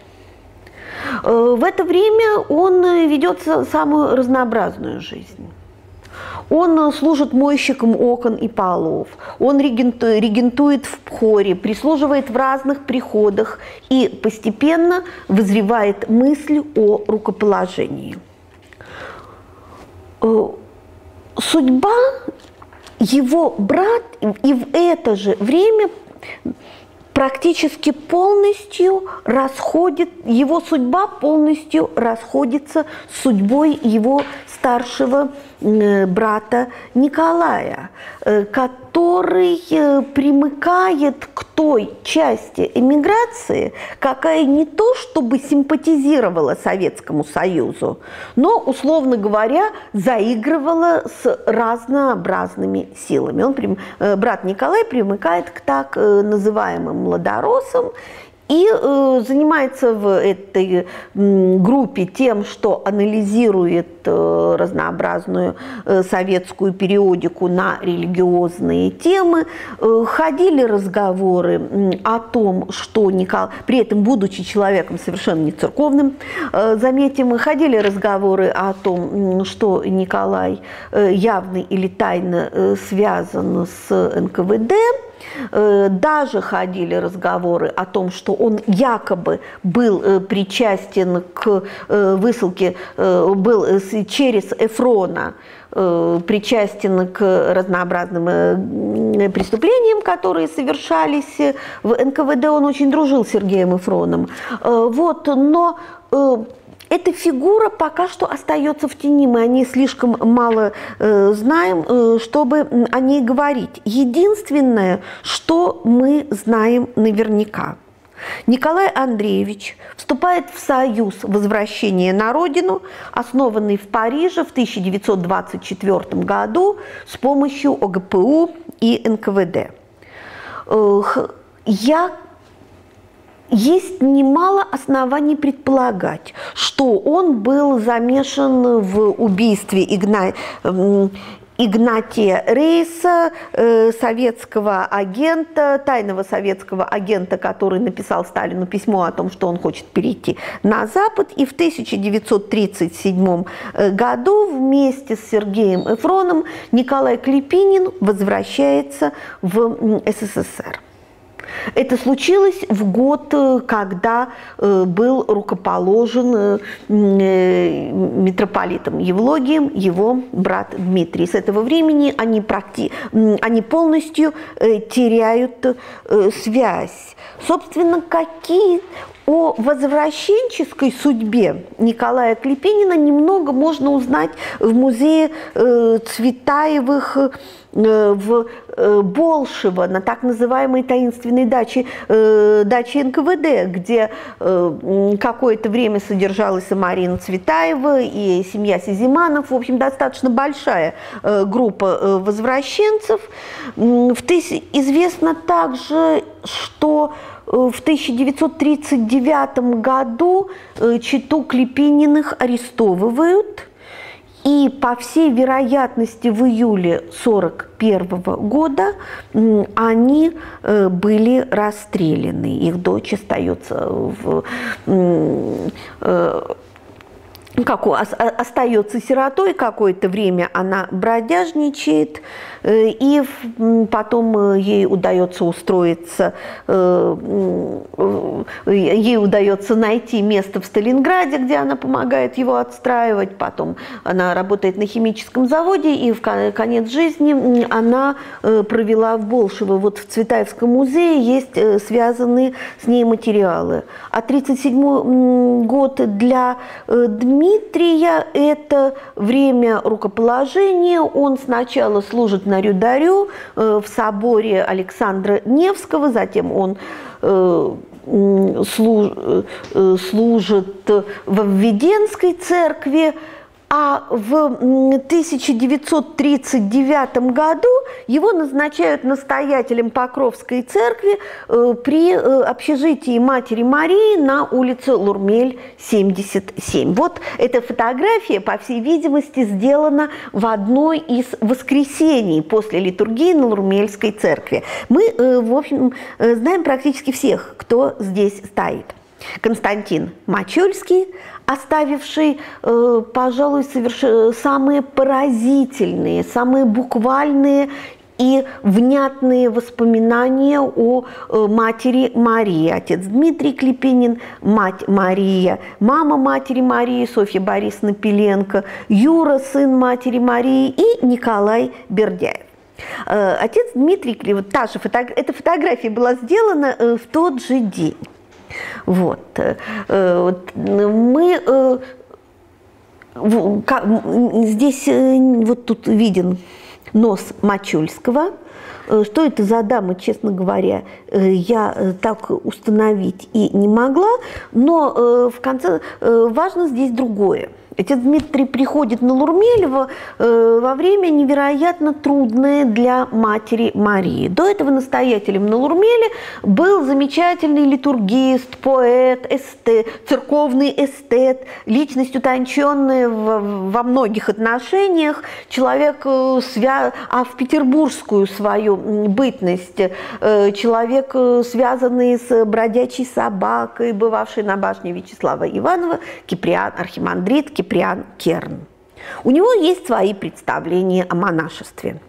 В это время он ведет самую разнообразную жизнь. Он служит мойщиком окон и полов, он регентует в хоре, прислуживает в разных приходах и постепенно вызревает мысль о рукоположении. Судьба его брат и в это же время практически полностью расходит, его судьба полностью расходится с судьбой его старшего Э, брата Николая, э, который э, примыкает к той части эмиграции, какая не то чтобы симпатизировала Советскому Союзу, но, условно говоря, заигрывала с разнообразными силами. Он, брат Николай примыкает к так называемым младоросам и э, занимается в этой группе тем, что анализирует э, разнообразную э, советскую периодику на религиозные темы. Э, ходили разговоры о том, что Николай, при этом будучи человеком совершенно не церковным, э, заметим, ходили разговоры о том, что Николай э, явно или тайно э, связан с НКВД, Э, даже ходили разговоры о том, что он якобы был э, причастен к э, высылке, был через Эфрона причастен к разнообразным преступлениям, которые совершались в НКВД. Он очень дружил с Сергеем Эфроном. Вот, но эта фигура пока что остается в тени. Мы о ней слишком мало э, знаем, э, чтобы о ней говорить. Единственное, что мы знаем наверняка. Николай Андреевич вступает в союз возвращения на родину, основанный в Париже в 1924 году с помощью ОГПУ и НКВД. Я есть немало оснований предполагать, что он был замешан в убийстве Игна... Игнатия Рейса, э, советского агента, тайного советского агента, который написал Сталину письмо о том, что он хочет перейти на Запад. И в 1937 э, году вместе с Сергеем Эфроном Николай Клепинин возвращается в СССР. Это случилось в год, э, когда э, был рукоположен э, митрополитом Евлогием его брат Дмитрий. С этого времени они, практи... они полностью теряют связь. Собственно, какие о возвращенческой судьбе Николая Клепинина немного можно узнать в музее Цветаевых в э, Болшево, на так называемой таинственной даче, э, даче НКВД, где какое-то время содержалась и Марина Цветаева, и семья Сизиманов, в общем, достаточно большая группа возвращенцев. Известно также, что в 1939 году Читу Клепининых арестовывают – и по всей вероятности в июле 1941 года они э, были расстреляны. Их дочь остается в э, как остается сиротой какое-то время, она бродяжничает, и потом э, ей удается устроиться, э, ей удается найти место в Сталинграде, где она помогает его отстраивать, потом она работает на химическом заводе, и в конец жизни она провела в Болшево. Вот в Цветаевском музее есть связанные с ней материалы. А 1937 год для Дмитрия – это время рукоположения. Он сначала служит на Рюдарю э, в соборе Александра Невского, затем он э, э, служит в Введенской церкви, а в 1939 году его назначают настоятелем Покровской церкви э, при э, общежитии Матери Марии на улице Лурмель, 77. Вот эта фотография, по всей видимости, сделана в одной из воскресений после литургии на Лурмельской церкви. Мы, э, в общем, знаем практически всех, кто здесь стоит. Константин Мачульский, оставивший, э, пожалуй, соверш... самые поразительные, самые буквальные и внятные воспоминания о э, матери Марии. Отец Дмитрий Клепинин, мать Мария, мама матери Марии Софья Борисовна Пеленко, Юра, сын матери Марии и Николай Бердяев. Э, отец Дмитрий, вот та же фото, эта фотография была сделана э, в тот же день. Вот. Мы здесь вот тут виден нос Мачульского. Э, что это за дама, честно говоря, э, я э, так установить и не могла, но в конце важно здесь другое – Отец Дмитрий приходит на Лурмелева э, во время невероятно трудное для матери Марии. До этого настоятелем на Лурмеле был замечательный литургист, поэт, эстет, церковный эстет, личность утонченная во многих отношениях, человек, э, свя... а в петербургскую свою бытность, э, человек, связанный с бродячей собакой, бывавший на башне Вячеслава Иванова, Киприан, архимандрит, Керн. У него есть свои представления о монашестве.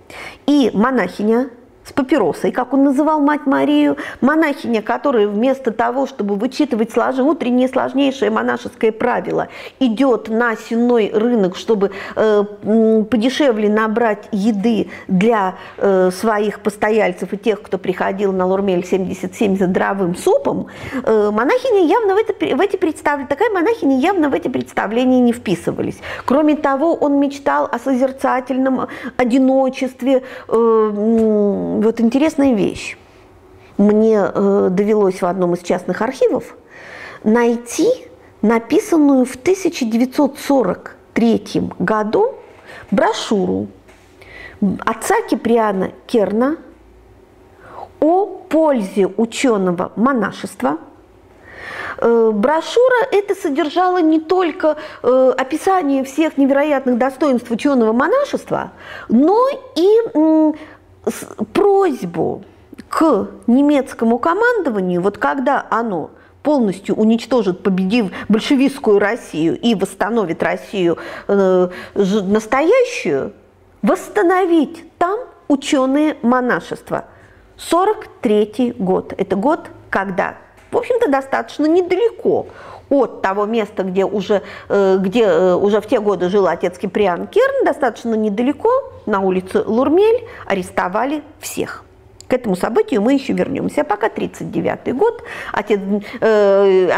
И монахиня с папиросой, как он называл мать Марию, монахиня, которая вместо того, чтобы вычитывать слож... утреннее сложнейшее монашеское правило, идет на сенной рынок, чтобы э, подешевле набрать еды для э, своих постояльцев и тех, кто приходил на Лурмель 77 за здравым супом, э, монахиня явно в, это, в эти представления, такая монахиня явно в эти представления не вписывались. Кроме того, он мечтал о созерцательном одиночестве, э, вот интересная вещь. Мне э, довелось в одном из частных архивов найти написанную в 1943 году брошюру отца Киприана Керна о пользе ученого монашества. Э, брошюра это содержала не только э, описание всех невероятных достоинств ученого монашества, но и просьбу к немецкому командованию, вот когда оно полностью уничтожит, победив большевистскую Россию и восстановит Россию э, настоящую, восстановить там ученые монашества. 43 год. Это год, когда, в общем-то, достаточно недалеко от того места, где уже, э, где э, уже в те годы жил отец Киприан Керн, достаточно недалеко, на улице Лурмель, арестовали всех. К этому событию мы еще вернемся. А пока 39 год. Отец, э,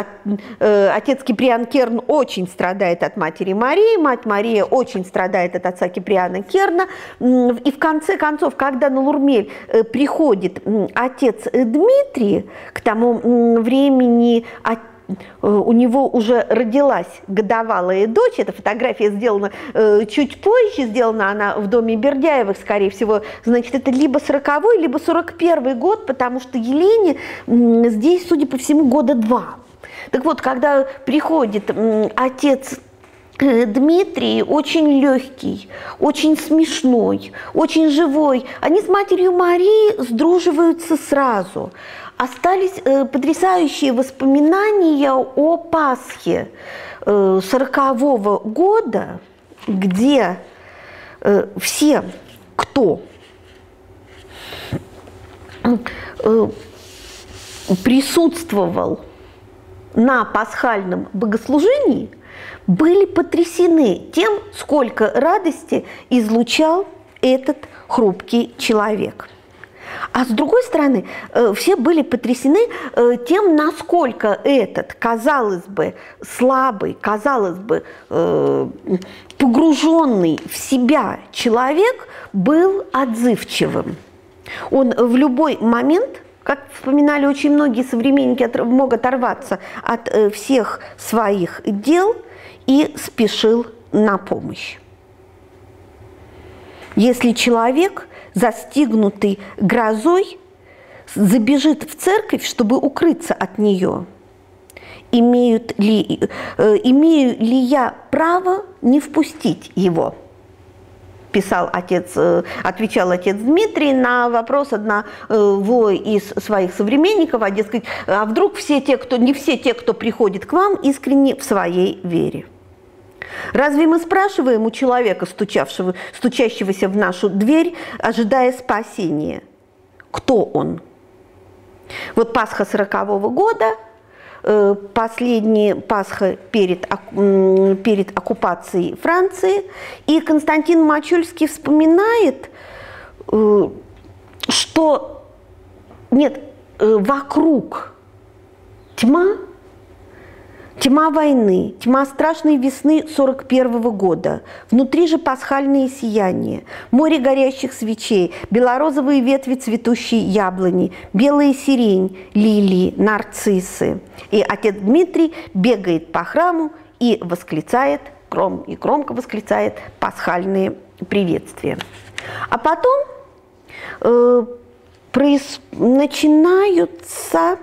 э, отец Киприан Керн очень страдает от матери Марии. Мать Мария очень страдает от отца Киприана Керна. И в конце концов, когда на Лурмель э, приходит отец Дмитрий, к тому времени отец у него уже родилась годовалая дочь. Эта фотография сделана э, чуть позже, сделана она в доме Бердяевых, скорее всего. Значит, это либо 40-й, либо 41 год, потому что Елене здесь, судя по всему, года два. Так вот, когда приходит отец э, Дмитрий очень легкий, очень смешной, очень живой. Они с матерью Марии сдруживаются сразу остались э, потрясающие воспоминания о Пасхе э, сорокового года, где э, все, кто? Присутствовал на пасхальном богослужении, были потрясены тем, сколько радости излучал этот хрупкий человек – а с другой стороны, э, все были потрясены э, тем, насколько этот, казалось бы, слабый, казалось бы, э, погруженный в себя человек был отзывчивым. Он в любой момент как вспоминали очень многие современники, мог оторваться от всех своих дел и спешил на помощь. Если человек застигнутый грозой, забежит в церковь, чтобы укрыться от нее. Имеют ли, э, имею ли я право не впустить его? писал отец, э, отвечал отец Дмитрий на вопрос одного из своих современников, а, дескать, а вдруг все те, кто, не все те, кто приходит к вам, искренне в своей вере. Разве мы спрашиваем у человека, стучавшего, стучащегося в нашу дверь, ожидая спасения, кто он? Вот Пасха сорокового года, э, последняя Пасха перед, перед оккупацией Франции, и Константин Мачульский вспоминает, э, что нет, э, вокруг тьма, Тьма войны, тьма страшной весны 41 -го года. Внутри же пасхальные сияния, море горящих свечей, белорозовые ветви цветущей яблони, белая сирень, лилии, нарциссы. И отец Дмитрий бегает по храму и восклицает, гром, и громко восклицает пасхальные приветствия. А потом э, проис... начинаются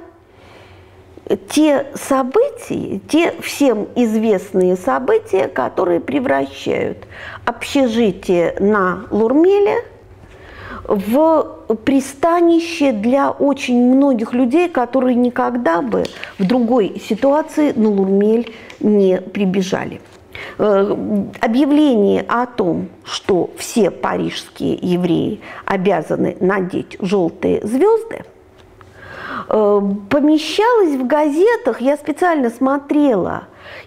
те события, те всем известные события, которые превращают общежитие на Лурмеле в пристанище для очень многих людей, которые никогда бы в другой ситуации на Лурмель не прибежали. Э, объявление о том, что все парижские евреи обязаны надеть желтые звезды – помещалось в газетах, я специально смотрела,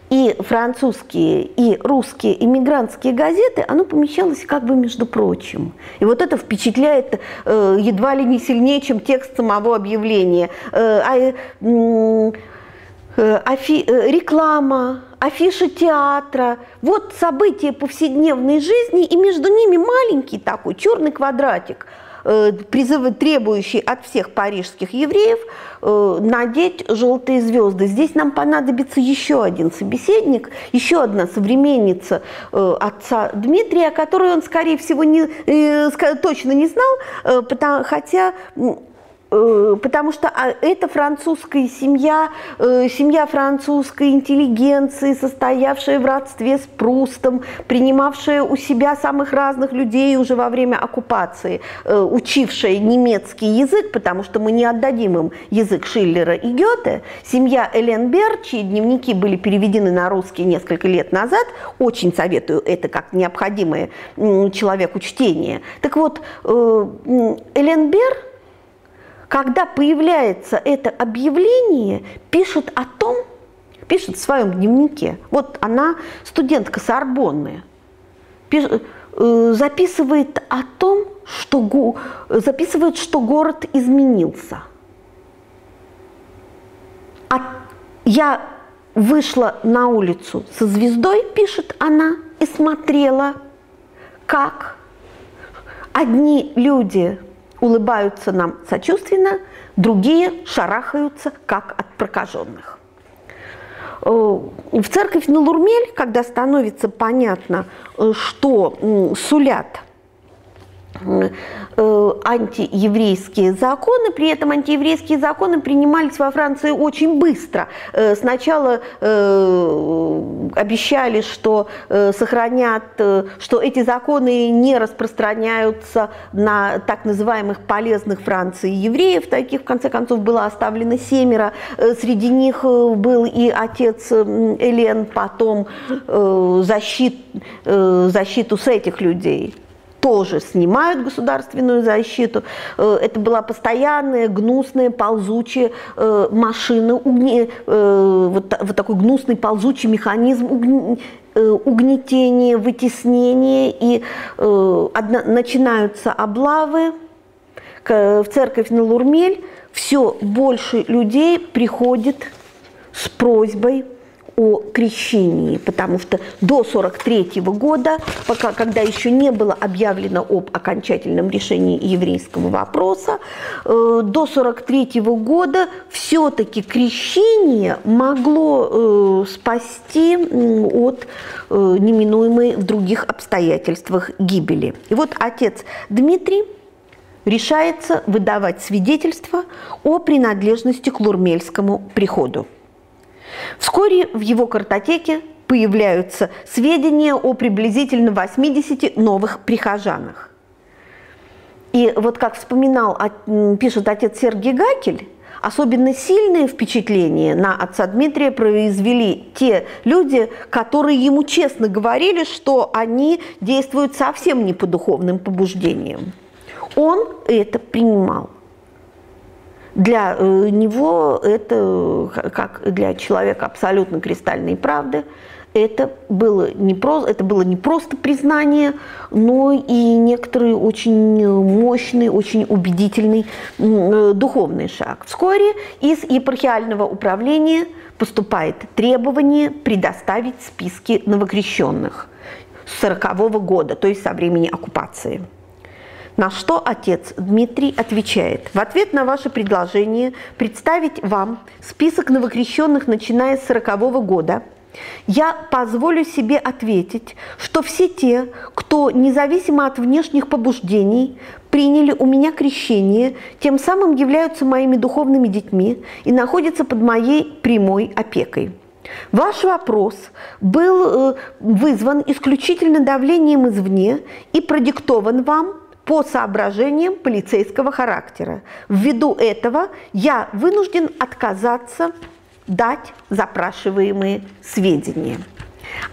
и французские, и русские иммигрантские газеты, оно помещалось как бы между прочим. И вот это впечатляет э, едва ли не сильнее, чем текст самого объявления. Э, а, э, афи, э, реклама, афиши театра, вот события повседневной жизни, и между ними маленький такой черный квадратик – Э, призывы, требующий от всех парижских евреев э, надеть желтые звезды. Здесь нам понадобится еще один собеседник, еще одна современница э, отца Дмитрия, которую он, скорее всего, не, точно не знал, хотя потому что а, это французская семья, э, семья французской интеллигенции, состоявшая в родстве с Прустом, принимавшая у себя самых разных людей уже во время оккупации, э, учившая немецкий язык, потому что мы не отдадим им язык Шиллера и Гёте. Семья Эленбер, чьи дневники были переведены на русский несколько лет назад, очень советую это как необходимое человеку чтение. Так вот, Эленбер – когда появляется это объявление, пишет о том, пишет в своем дневнике, вот она студентка Сорбонны, э, записывает о том, что, записывает, что город изменился. А я вышла на улицу со звездой, пишет она, и смотрела, как одни люди улыбаются нам сочувственно, другие шарахаются, как от прокаженных. Э, в церковь на Лурмель, когда становится понятно, э, что сулят антиеврейские законы. При этом антиеврейские законы принимались во Франции очень быстро. Э, сначала э, обещали, что сохранят, что эти законы не распространяются на так называемых полезных Франции евреев. Таких, в конце концов, было оставлено семеро. Среди них был и отец Элен, потом защит, защиту с этих людей тоже снимают государственную защиту. Э, это была постоянная, гнусная, ползучая э, машина, э, вот, такой гнусный, ползучий механизм угнетения, вытеснения, и начинаются облавы в церковь на Лурмель, все больше людей приходит с просьбой о крещении, потому что до 43 года, пока, когда еще не было объявлено об окончательном решении еврейского вопроса, э, до 43 года все-таки крещение могло э, спасти от э, неминуемой в других обстоятельствах гибели. И вот отец Дмитрий решается выдавать свидетельство о принадлежности к Лурмельскому приходу. Вскоре в его картотеке появляются сведения о приблизительно 80 новых прихожанах. И вот как вспоминал, пишет отец Сергей Гакель, особенно сильное впечатление на отца Дмитрия произвели те люди, которые ему честно говорили, что они действуют совсем не по духовным побуждениям. Он это принимал. Для э, него это, как для человека абсолютно кристальной правды, это было, не про, это было не просто признание, но и некоторый очень мощный, очень убедительный э, духовный шаг. Вскоре из епархиального управления поступает требование предоставить списки новокрещенных с 40 года, то есть со времени оккупации. На что отец Дмитрий отвечает, в ответ на ваше предложение представить вам список новокрещенных, начиная с 40 года – я позволю себе ответить, что все те, кто независимо от внешних побуждений приняли у меня крещение, тем самым являются моими духовными детьми и находятся под моей прямой опекой. Ваш вопрос был э, вызван исключительно давлением извне и продиктован вам по соображениям полицейского характера. Ввиду этого я вынужден отказаться дать запрашиваемые сведения.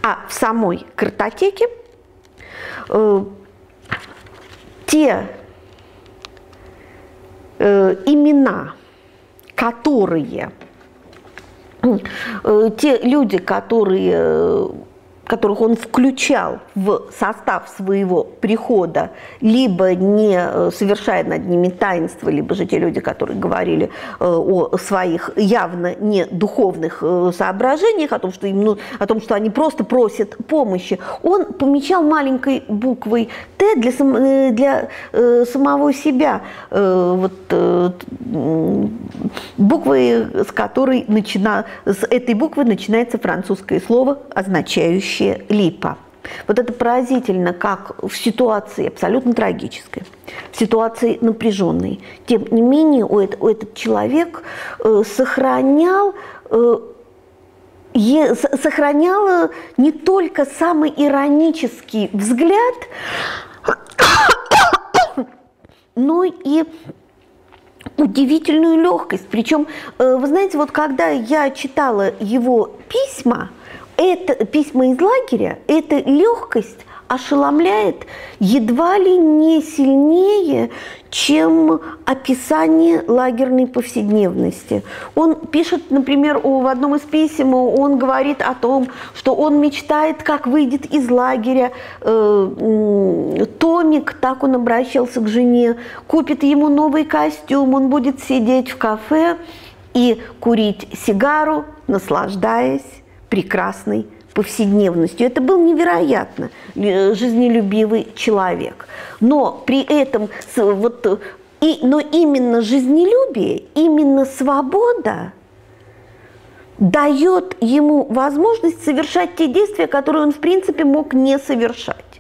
А в самой картотеке э, те э, имена, которые, э, те люди, которые э, которых он включал в состав своего прихода, либо не э, совершая над ними таинство, либо же те люди, которые говорили э, о своих явно не духовных э, соображениях, о том, что, им, ну, о том, что они просто просят помощи, он помечал маленькой буквой «Т» для, сам, для самого себя, вот, буквой, с которой начина, с этой буквы начинается французское слово, означающее вообще липа. Вот это поразительно, как в ситуации абсолютно трагической, в ситуации напряженной, тем не менее у, это, у этот человек э, сохранял э, е, сохранял не только самый иронический взгляд, но и удивительную легкость. Причем, э, вы знаете, вот когда я читала его письма, это письма из лагеря, эта легкость ошеломляет едва ли не сильнее, чем описание лагерной повседневности. Он пишет, например, в одном из писем, он говорит о том, что он мечтает, как выйдет из лагеря э, Томик, так он обращался к жене, купит ему новый костюм, он будет сидеть в кафе и курить сигару, наслаждаясь прекрасной повседневностью. Это был невероятно э, жизнелюбивый человек. Но при этом вот, и, но именно жизнелюбие, именно свобода дает ему возможность совершать те действия, которые он в принципе мог не совершать.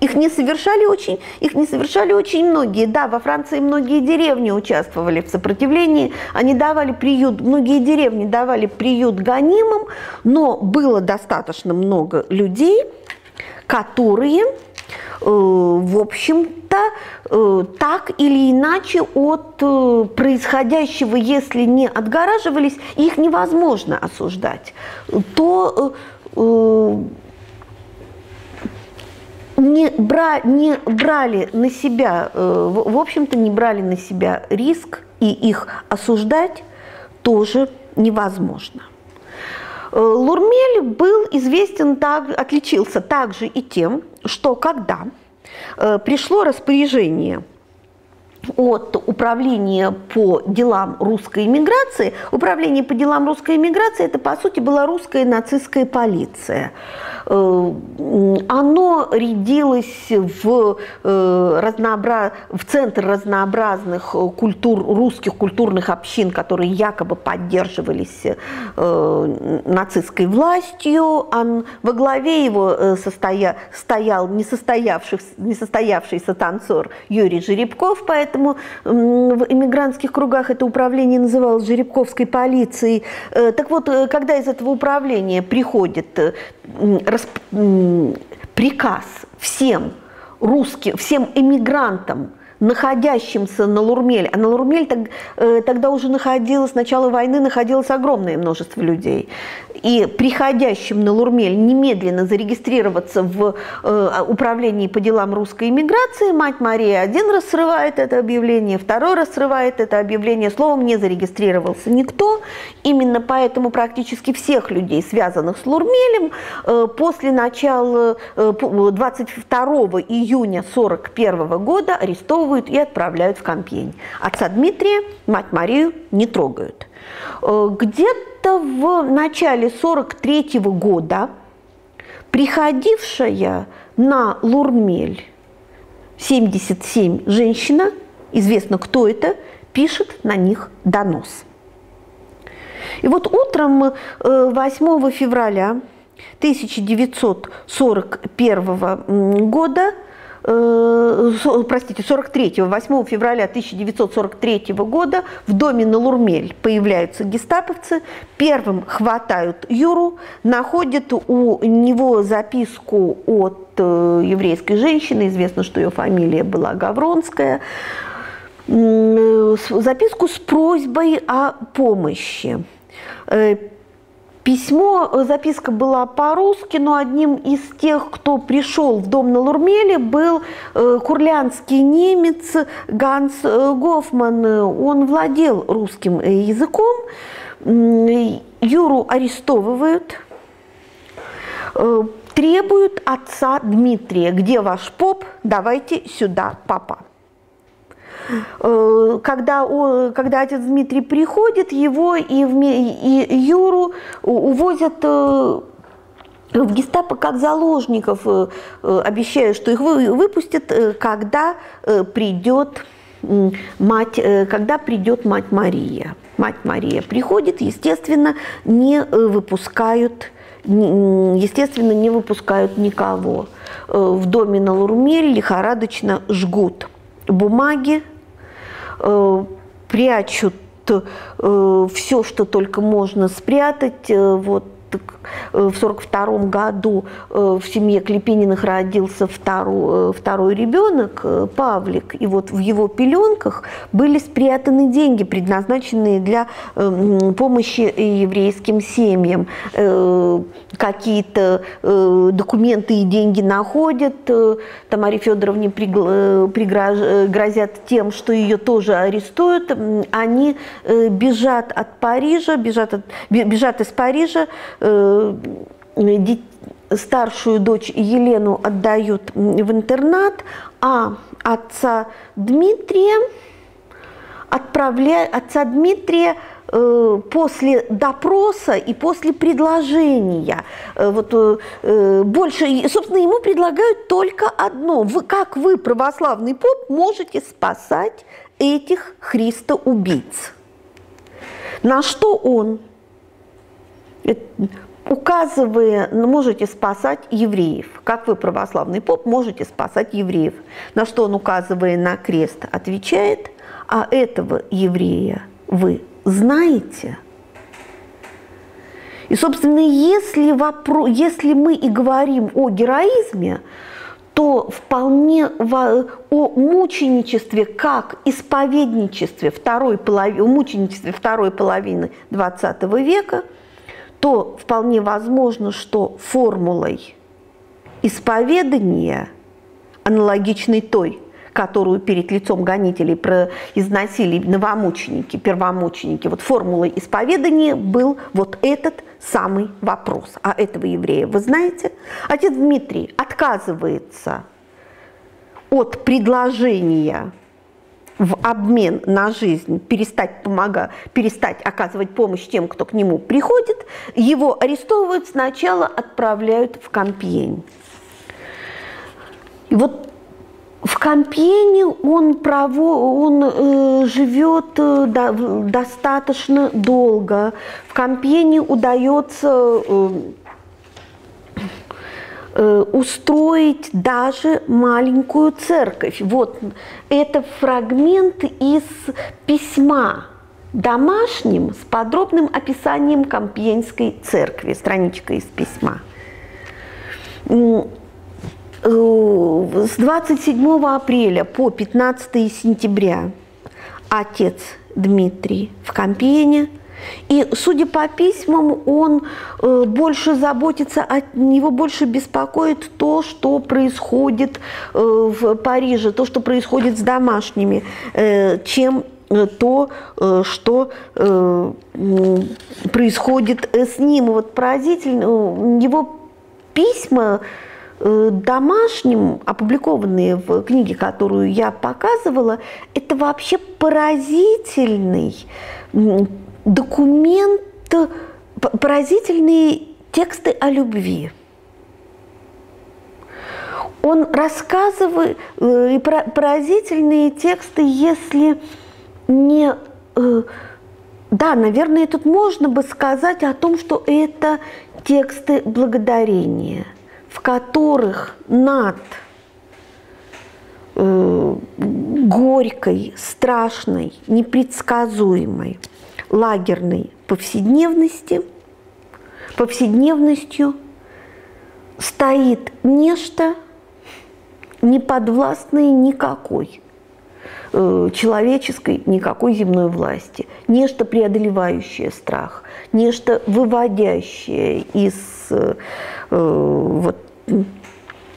Их не совершали очень, их не совершали очень многие. Да, во Франции многие деревни участвовали в сопротивлении, они давали приют, многие деревни давали приют гонимым, но было достаточно много людей, которые, э, в общем-то, э, так или иначе от э, происходящего, если не отгораживались, их невозможно осуждать, то не, бра, не брали на себя, э, в общем-то, не брали на себя риск, и их осуждать тоже невозможно. Э, Лурмель был известен, так, отличился также и тем, что когда э, пришло распоряжение от Управления по делам русской иммиграции. Управление по делам русской иммиграции – это, по сути, была русская нацистская полиция. Оно рядилось в, разнообра... в центр разнообразных культур, русских культурных общин, которые якобы поддерживались нацистской властью. Он, во главе его состоя... стоял несостоявшийся, танцор Юрий Жеребков, поэтому в иммигрантских кругах это управление называлось Жеребковской полицией. Э, так вот, э, когда из этого управления приходит э, приказ всем русским, всем эмигрантам находящимся на Лурмель. А на Лурмель э, тогда уже находилось, с начала войны находилось огромное множество людей. И приходящим на Лурмель немедленно зарегистрироваться в э, управлении по делам русской иммиграции, мать Мария один раз срывает это объявление, второй раз срывает это объявление, словом, не зарегистрировался никто. Именно поэтому практически всех людей, связанных с Лурмелем, э, после начала э, 22 июня 1941 года арестовывают и отправляют в Компьень. Отца Дмитрия, мать Марию не трогают. Э, где-то в начале 43 -го года приходившая на Лурмель 77 женщина, известно кто это, пишет на них донос. И вот утром 8 э, февраля 1941 года простите, 43 8 февраля 1943 года в доме на Лурмель появляются гестаповцы, первым хватают Юру, находят у него записку от э, еврейской женщины, известно, что ее фамилия была Гавронская, э, записку с просьбой о помощи. Письмо, э, записка была по-русски, но одним из тех, кто пришел в дом на Лурмеле, был э, курлянский немец Ганс э, Гофман. Он владел русским языком. Юру арестовывают, требуют отца Дмитрия. Где ваш поп? Давайте сюда, папа. Э, когда, он, когда отец Дмитрий приходит, его и, и Юру увозят э, в гестапо как заложников, э, обещая, что их выпустят, когда придет мать, когда придет мать Мария. Мать Мария приходит, естественно, не выпускают естественно, не выпускают никого. В доме на Лурмель лихорадочно жгут бумаги, Э, прячут э, все, что только можно спрятать. Э, вот в 1942 году э, в семье Клепининых родился второй, э, второй ребенок, Павлик, и вот в его пеленках были спрятаны деньги, предназначенные для помощи еврейским семьям. Какие-то документы и деньги находят, Тамаре Федоровне пригрозят тем, что ее тоже арестуют. Они бежат от Парижа, бежат, от, бежат из Парижа, Э, старшую дочь Елену отдают в интернат, а отца Дмитрия отправляют, отца Дмитрия э, после допроса и после предложения. Э, вот, больше, собственно, ему предлагают только одно. Вы, как вы, православный поп, можете спасать этих христоубийц? На что он указывая, ну, можете спасать евреев. Как вы, православный поп, можете спасать евреев. На что он, указывая на крест, отвечает, а этого еврея вы знаете? И, собственно, если, вопрос, если мы и говорим о героизме, то вполне о мученичестве как исповедничестве второй половины, мученичестве второй половины XX века – то вполне возможно, что формулой исповедания, аналогичной той, которую перед лицом гонителей произносили новомученики, первомученики, вот формулой исповедания был вот этот самый вопрос. А этого еврея вы знаете? Отец Дмитрий отказывается от предложения в обмен на жизнь перестать помогать, перестать оказывать помощь тем, кто к нему приходит, его арестовывают, сначала отправляют в Кампьень. И вот в Кампьене он, право, он э, живет э, до, достаточно долго. В Кампьене удается э, устроить даже маленькую церковь. Вот это фрагмент из письма домашним с подробным описанием Кампьенской церкви, страничка из письма. Э, с 27 апреля по 15 сентября отец Дмитрий в Кампьене. И, судя по письмам, он э, больше заботится, от него больше беспокоит то, что происходит э, в Париже, то, что происходит с домашними, чем то, что происходит с ним. Вот поразительно, его письма Э, домашним, опубликованные в книге, которую я показывала, это вообще поразительный документ, поразительные тексты о любви. Он рассказывает э, и поразительные тексты, если не... Э, да, наверное, тут можно бы сказать о том, что это тексты благодарения – в которых над э, горькой, страшной, непредсказуемой лагерной повседневности, повседневностью стоит нечто неподвластное никакой э, человеческой, никакой земной власти. Нечто преодолевающее страх, нечто выводящее из э, вот,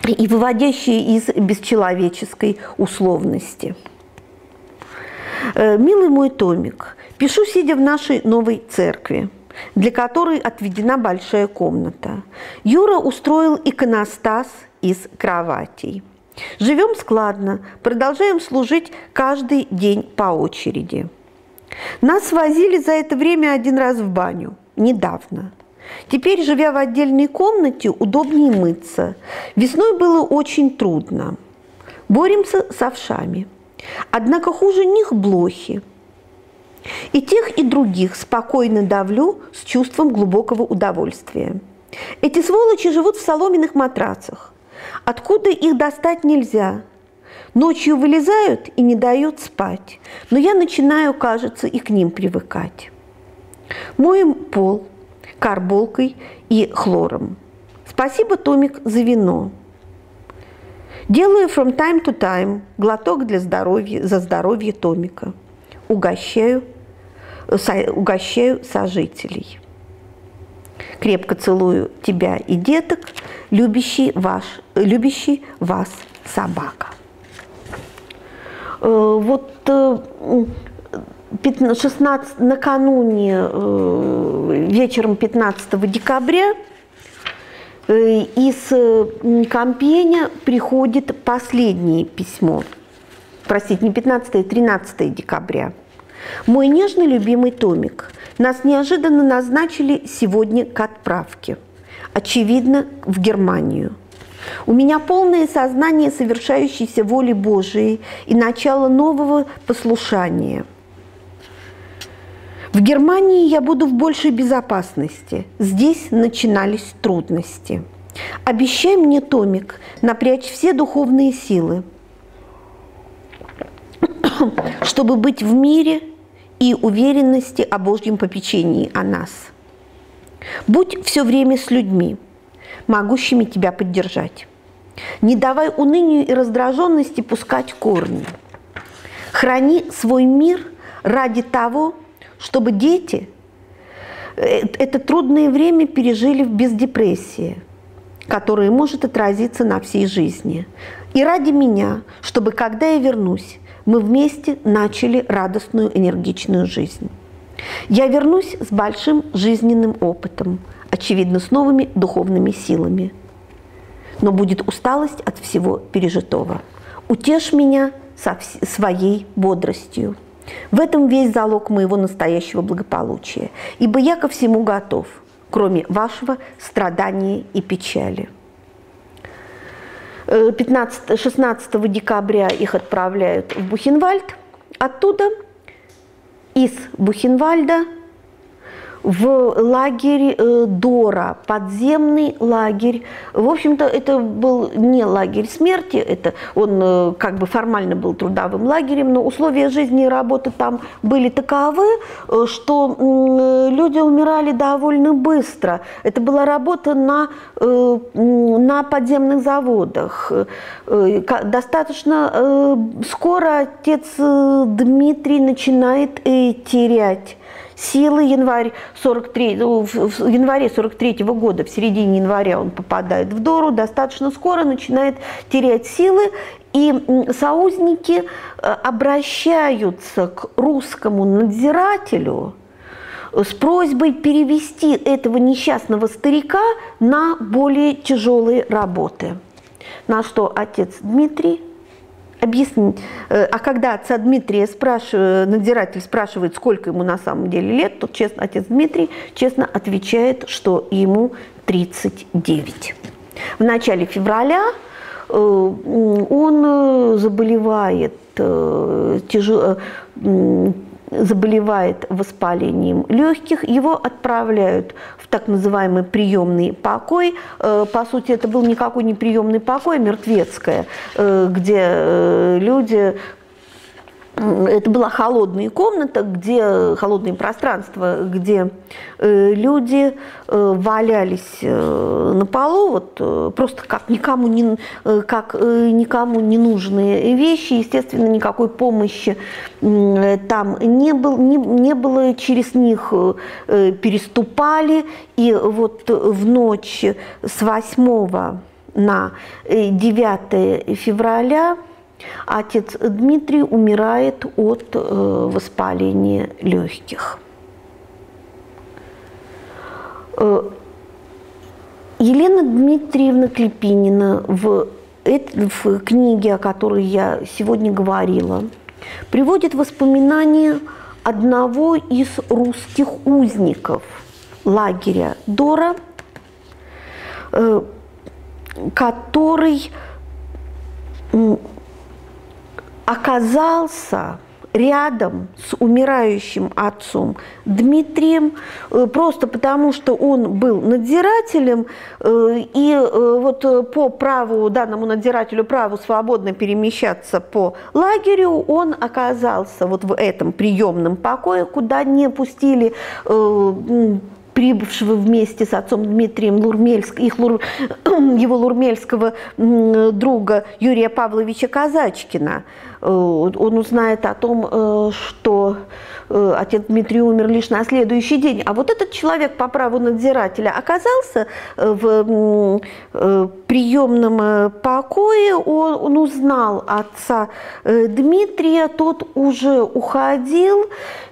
и выводящие из бесчеловеческой условности. Э, «Милый мой Томик, пишу, сидя в нашей новой церкви, для которой отведена большая комната. Юра устроил иконостас из кроватей. Живем складно, продолжаем служить каждый день по очереди. Нас возили за это время один раз в баню, недавно. Теперь, живя в отдельной комнате, удобнее мыться. Весной было очень трудно. Боремся с овшами. Однако хуже них блохи. И тех, и других спокойно давлю с чувством глубокого удовольствия. Эти сволочи живут в соломенных матрацах. Откуда их достать нельзя? Ночью вылезают и не дают спать. Но я начинаю, кажется, и к ним привыкать. Моем пол, карболкой и хлором. Спасибо, Томик, за вино. Делаю from time to time глоток для здоровья, за здоровье Томика. Угощаю, со, угощаю сожителей. Крепко целую тебя и деток, любящий, ваш, любящий вас собака. Э, вот э, 16, накануне э, вечером 15 декабря э, из э, Кампеня приходит последнее письмо. Простите, не 15, а 13 декабря. Мой нежный любимый Томик, нас неожиданно назначили сегодня к отправке. Очевидно, в Германию. У меня полное сознание совершающейся воли Божией и начало нового послушания – в Германии я буду в большей безопасности. Здесь начинались трудности. Обещай мне, Томик, напрячь все духовные силы, чтобы быть в мире и уверенности о Божьем попечении о нас. Будь все время с людьми, могущими тебя поддержать. Не давай унынию и раздраженности пускать корни. Храни свой мир ради того, чтобы дети э, это трудное время пережили без депрессии, которая может отразиться на всей жизни. И ради меня, чтобы когда я вернусь, мы вместе начали радостную, энергичную жизнь. Я вернусь с большим жизненным опытом, очевидно, с новыми духовными силами. Но будет усталость от всего пережитого. Утешь меня со своей бодростью. В этом весь залог моего настоящего благополучия, ибо я ко всему готов, кроме вашего страдания и печали. 15, 16 декабря их отправляют в Бухенвальд. Оттуда, из Бухенвальда, в лагерь э, Дора, подземный лагерь. В общем-то, это был не лагерь смерти, это он э, как бы формально был трудовым лагерем, но условия жизни и работы там были таковы, э, что люди умирали довольно быстро. Это была работа на, на подземных заводах. Достаточно скоро отец Дмитрий начинает терять силы январь 43, ну, в январе 43 -го года, в середине января он попадает в Дору, достаточно скоро начинает терять силы, и союзники э, обращаются к русскому надзирателю с просьбой перевести этого несчастного старика на более тяжелые работы. На что отец Дмитрий объяснить. Э, а когда отца Дмитрия спрашивает, надзиратель спрашивает, сколько ему на самом деле лет, то честно, отец Дмитрий честно отвечает, что ему 39. В начале февраля э, он э, заболевает тяжело заболевает воспалением легких, его отправляют так называемый приемный покой. Э, по сути, это был никакой не приемный покой, а мертвецкое, э, где э, люди это была холодная комната, где холодное пространство, где э, люди э, валялись э, на полу, вот просто как никому не как никому не нужные вещи, естественно, никакой помощи там не было, не, не было через них переступали, и вот в ночь с 8 на 9 э, февраля Отец Дмитрий умирает от э, воспаления легких. Э, Елена Дмитриевна Клепинина в, в книге, о которой я сегодня говорила, приводит воспоминания одного из русских узников лагеря Дора, э, который оказался рядом с умирающим отцом Дмитрием, э, просто потому что он был надзирателем, э, и э, вот по праву, данному надзирателю праву свободно перемещаться по лагерю, он оказался вот в этом приемном покое, куда не пустили прибывшего вместе с отцом Дмитрием Лурмельск, их Лур, его лурмельского друга Юрия Павловича Казачкина. Э, он узнает о том, э, что э, отец Дмитрий умер лишь на следующий день. А вот этот человек по праву надзирателя оказался в приемном покое, он, он узнал отца Дмитрия, тот уже уходил,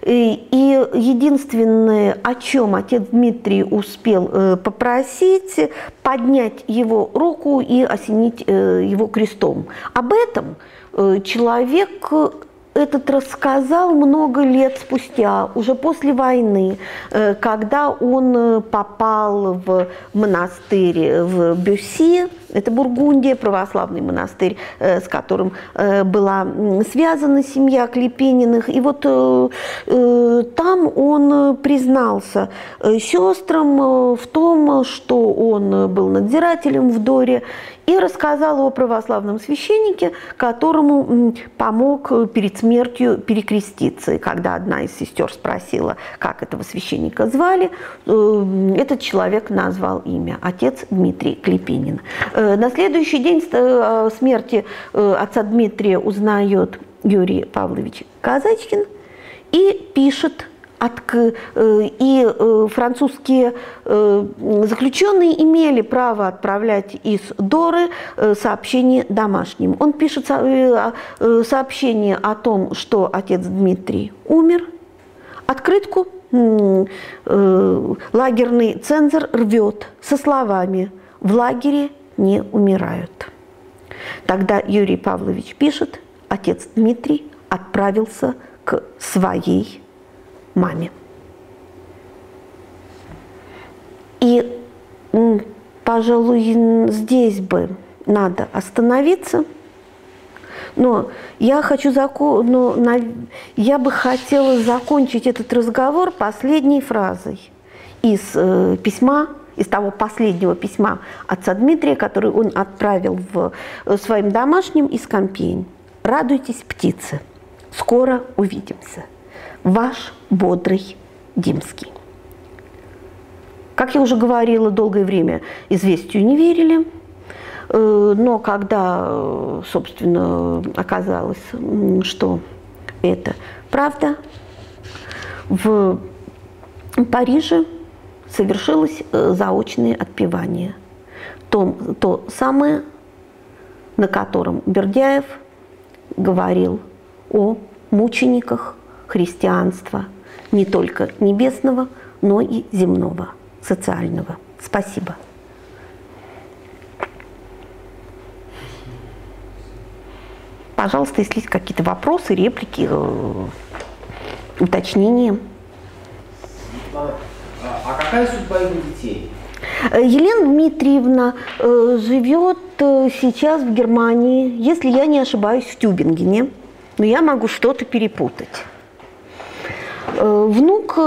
и единственное, о чем отец Дмитрий успел попросить, поднять его руку и осенить его крестом. Об этом человек этот рассказал много лет спустя, уже после войны, э, когда он э, попал в монастырь в Бюсси, это Бургундия, православный монастырь, с которым была связана семья Клепениных. И вот там он признался сестрам в том, что он был надзирателем в Доре и рассказал о православном священнике, которому помог перед смертью перекреститься. И когда одна из сестер спросила, как этого священника звали, э, этот человек назвал имя – отец Дмитрий Клепинин. Э, на следующий день э, смерти отца Дмитрия узнает Юрий Павлович Казачкин и пишет э, и э, французские э, заключенные имели право отправлять из Доры сообщение домашним. Он пишет сообщение о том, что отец Дмитрий умер, открытку лагерный цензор рвет со словами «в лагере не умирают». Тогда Юрий Павлович пишет отец Дмитрий отправился к своей маме. И, пожалуй, здесь бы надо остановиться. Но я хочу закон, но я бы хотела закончить этот разговор последней фразой из э, письма, из того последнего письма отца Дмитрия, который он отправил в э, своим домашним из Компень. Радуйтесь, птицы, скоро увидимся. Ваш бодрый Димский. Как я уже говорила, долгое время известию не верили, э, но когда, собственно, оказалось, что это правда, в Париже совершилось э, заочное отпевание. То, то самое, на котором Бердяев говорил о мучениках христианства, не только небесного, но и земного социального. Спасибо. Пожалуйста, если есть какие-то вопросы, реплики, э, уточнения. А какая судьба его детей? Э, Елена Дмитриевна э, живет сейчас в Германии, если я не ошибаюсь, в Тюбингене, но я могу что-то перепутать. Внук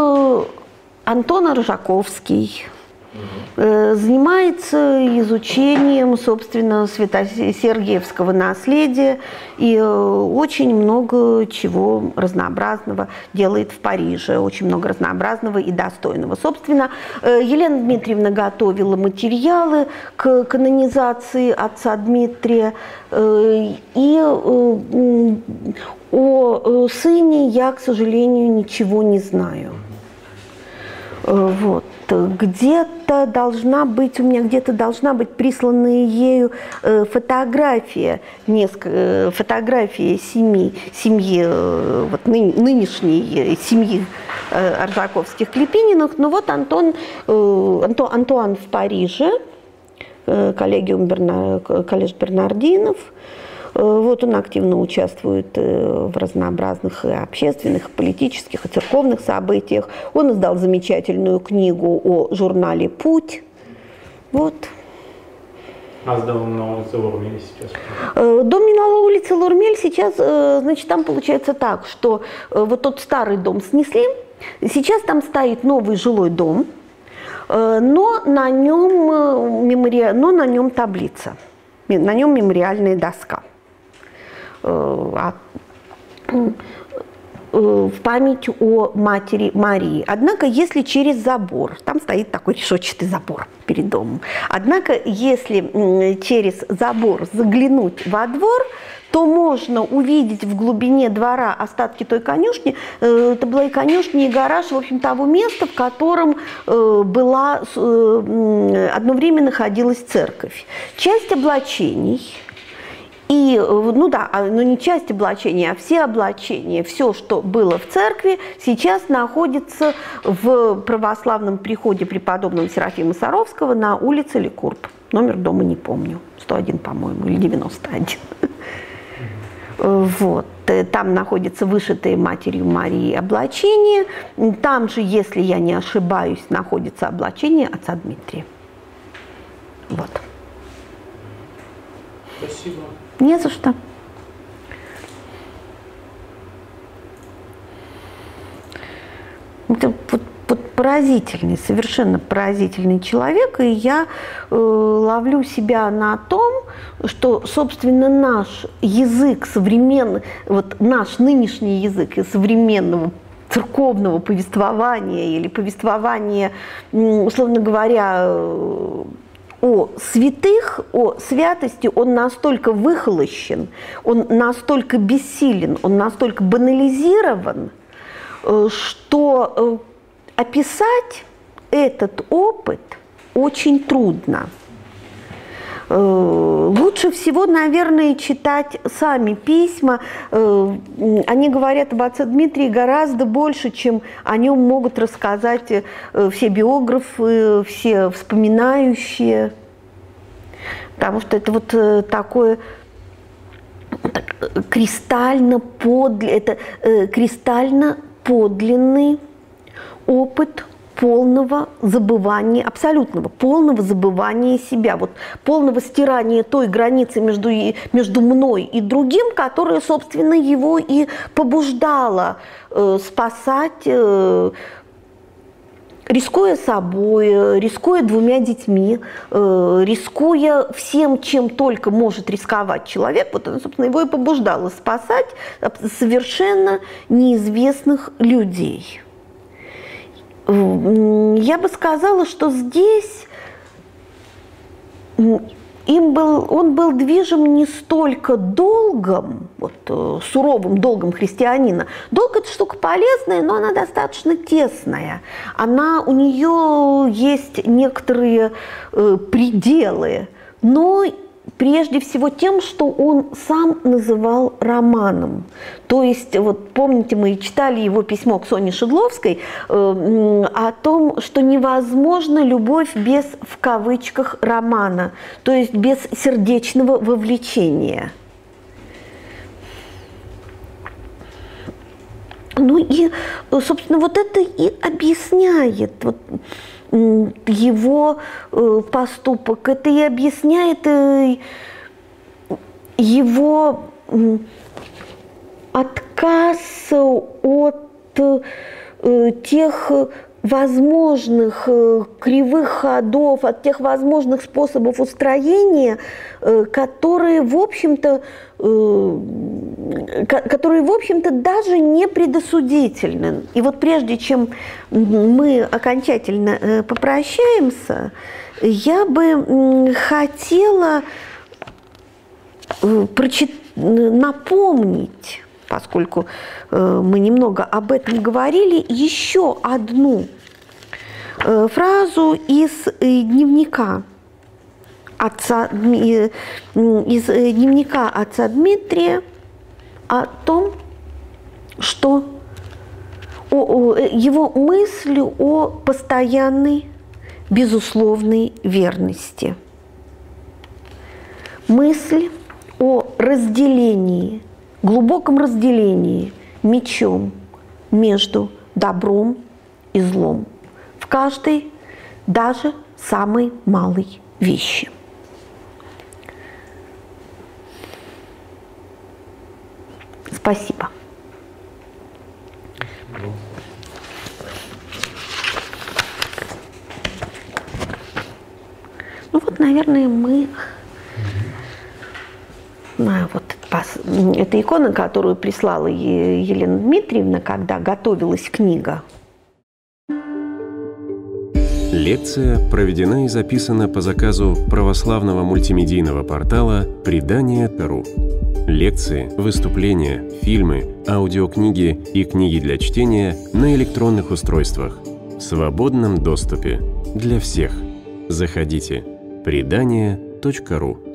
Антон Ржаковский э, занимается изучением, собственно, Свято-Сергиевского наследия и э, очень много чего разнообразного делает в Париже, очень много разнообразного и достойного. Собственно, э, Елена Дмитриевна готовила материалы к канонизации отца Дмитрия, и о сыне я, к сожалению, ничего не знаю. Вот. Где-то должна быть, у меня где-то должна быть присланная ею э, фотография, несколько, э, фотография семьи, семьи вот, ны, нынешней семьи Аржаковских Клепининых. Ну вот Антон, Антон, Антуан в Париже, коллегиум Берна, коллеж Бернардинов, Э, вот он активно участвует э, в разнообразных общественных, политических и церковных событиях. Он издал замечательную книгу о журнале «Путь». Вот. А с домом на улице Лурмель сейчас? Э, дом не на улице Лурмель сейчас, значит, там получается так, что вот тот старый дом снесли, сейчас там стоит новый жилой дом, но на нем, мемори... но на нем таблица, на нем мемориальная доска. Э, э, в память о матери Марии. Однако, если через забор, там стоит такой решетчатый забор перед домом, однако, если через забор заглянуть во двор, то можно увидеть в глубине двора остатки той конюшни. Э, это была и конюшня, и гараж, в общем, того места, в котором была, одно время находилась церковь. Часть облачений – и, э, ну да, а, ну не часть облачения, а все облачения, все, что было в церкви, сейчас находится в православном приходе преподобного Серафима Саровского на улице Ликурб. Номер дома не помню, 101, по-моему, или 91. Вот. Э, там находится вышитое матерью Марии облачение. Там же, если я не ошибаюсь, находится облачение отца Дмитрия. Вот. Спасибо. Не за что. Это вот, вот поразительный, совершенно поразительный человек, и я э, ловлю себя на том, что, собственно, наш язык современный, вот наш нынешний язык из современного церковного повествования или повествования, условно говоря, э, о святых, о святости, он настолько выхолощен, он настолько бессилен, он настолько банализирован, э, что э, описать этот опыт очень трудно. Э, лучше всего, наверное, читать сами письма. Они говорят об отце Дмитрии гораздо больше, чем о нем могут рассказать все биографы, все вспоминающие. Потому что это вот э, такое кристально подл... это э, кристально подлинный опыт полного забывания, абсолютного полного забывания себя, вот полного стирания той границы между, между мной и другим, которая, собственно, его и побуждала э, спасать э, рискуя собой, рискуя двумя детьми, э, рискуя всем, чем только может рисковать человек, вот она, собственно, его и побуждала спасать совершенно неизвестных людей. Я бы сказала, что здесь им был, он был движим не столько долгом, вот, э, суровым долгом христианина. Долг – это штука полезная, но она достаточно тесная. Она, у нее есть некоторые э, пределы, но прежде всего тем, что он сам называл романом. То есть, вот помните, мы читали его письмо к Соне Шедловской э, о том, что невозможна любовь без, в кавычках, романа, то есть без сердечного вовлечения. Ну и, собственно, вот это и объясняет вот, его э, поступок. Это и объясняет э, его отказ от э, тех возможных кривых ходов, от тех возможных способов устроения, которые, в общем-то, которые, в общем-то, даже не предосудительны. И вот прежде чем мы окончательно э, попрощаемся, я бы хотела э, напомнить, поскольку э, мы немного об этом говорили, еще одну фразу из дневника отца, из дневника отца Дмитрия, о том, что о, о, его мысли о постоянной, безусловной верности. Мысль о разделении, глубоком разделении мечом между добром и злом в каждой, даже самой малой вещи – Спасибо. Ну вот, наверное, мы... А, вот эта икона, которую прислала Елена Дмитриевна, когда готовилась книга. Лекция проведена и записана по заказу православного мультимедийного портала «Предание.ру». Лекции, выступления, фильмы, аудиокниги и книги для чтения на электронных устройствах в свободном доступе для всех. Заходите. Предание.ру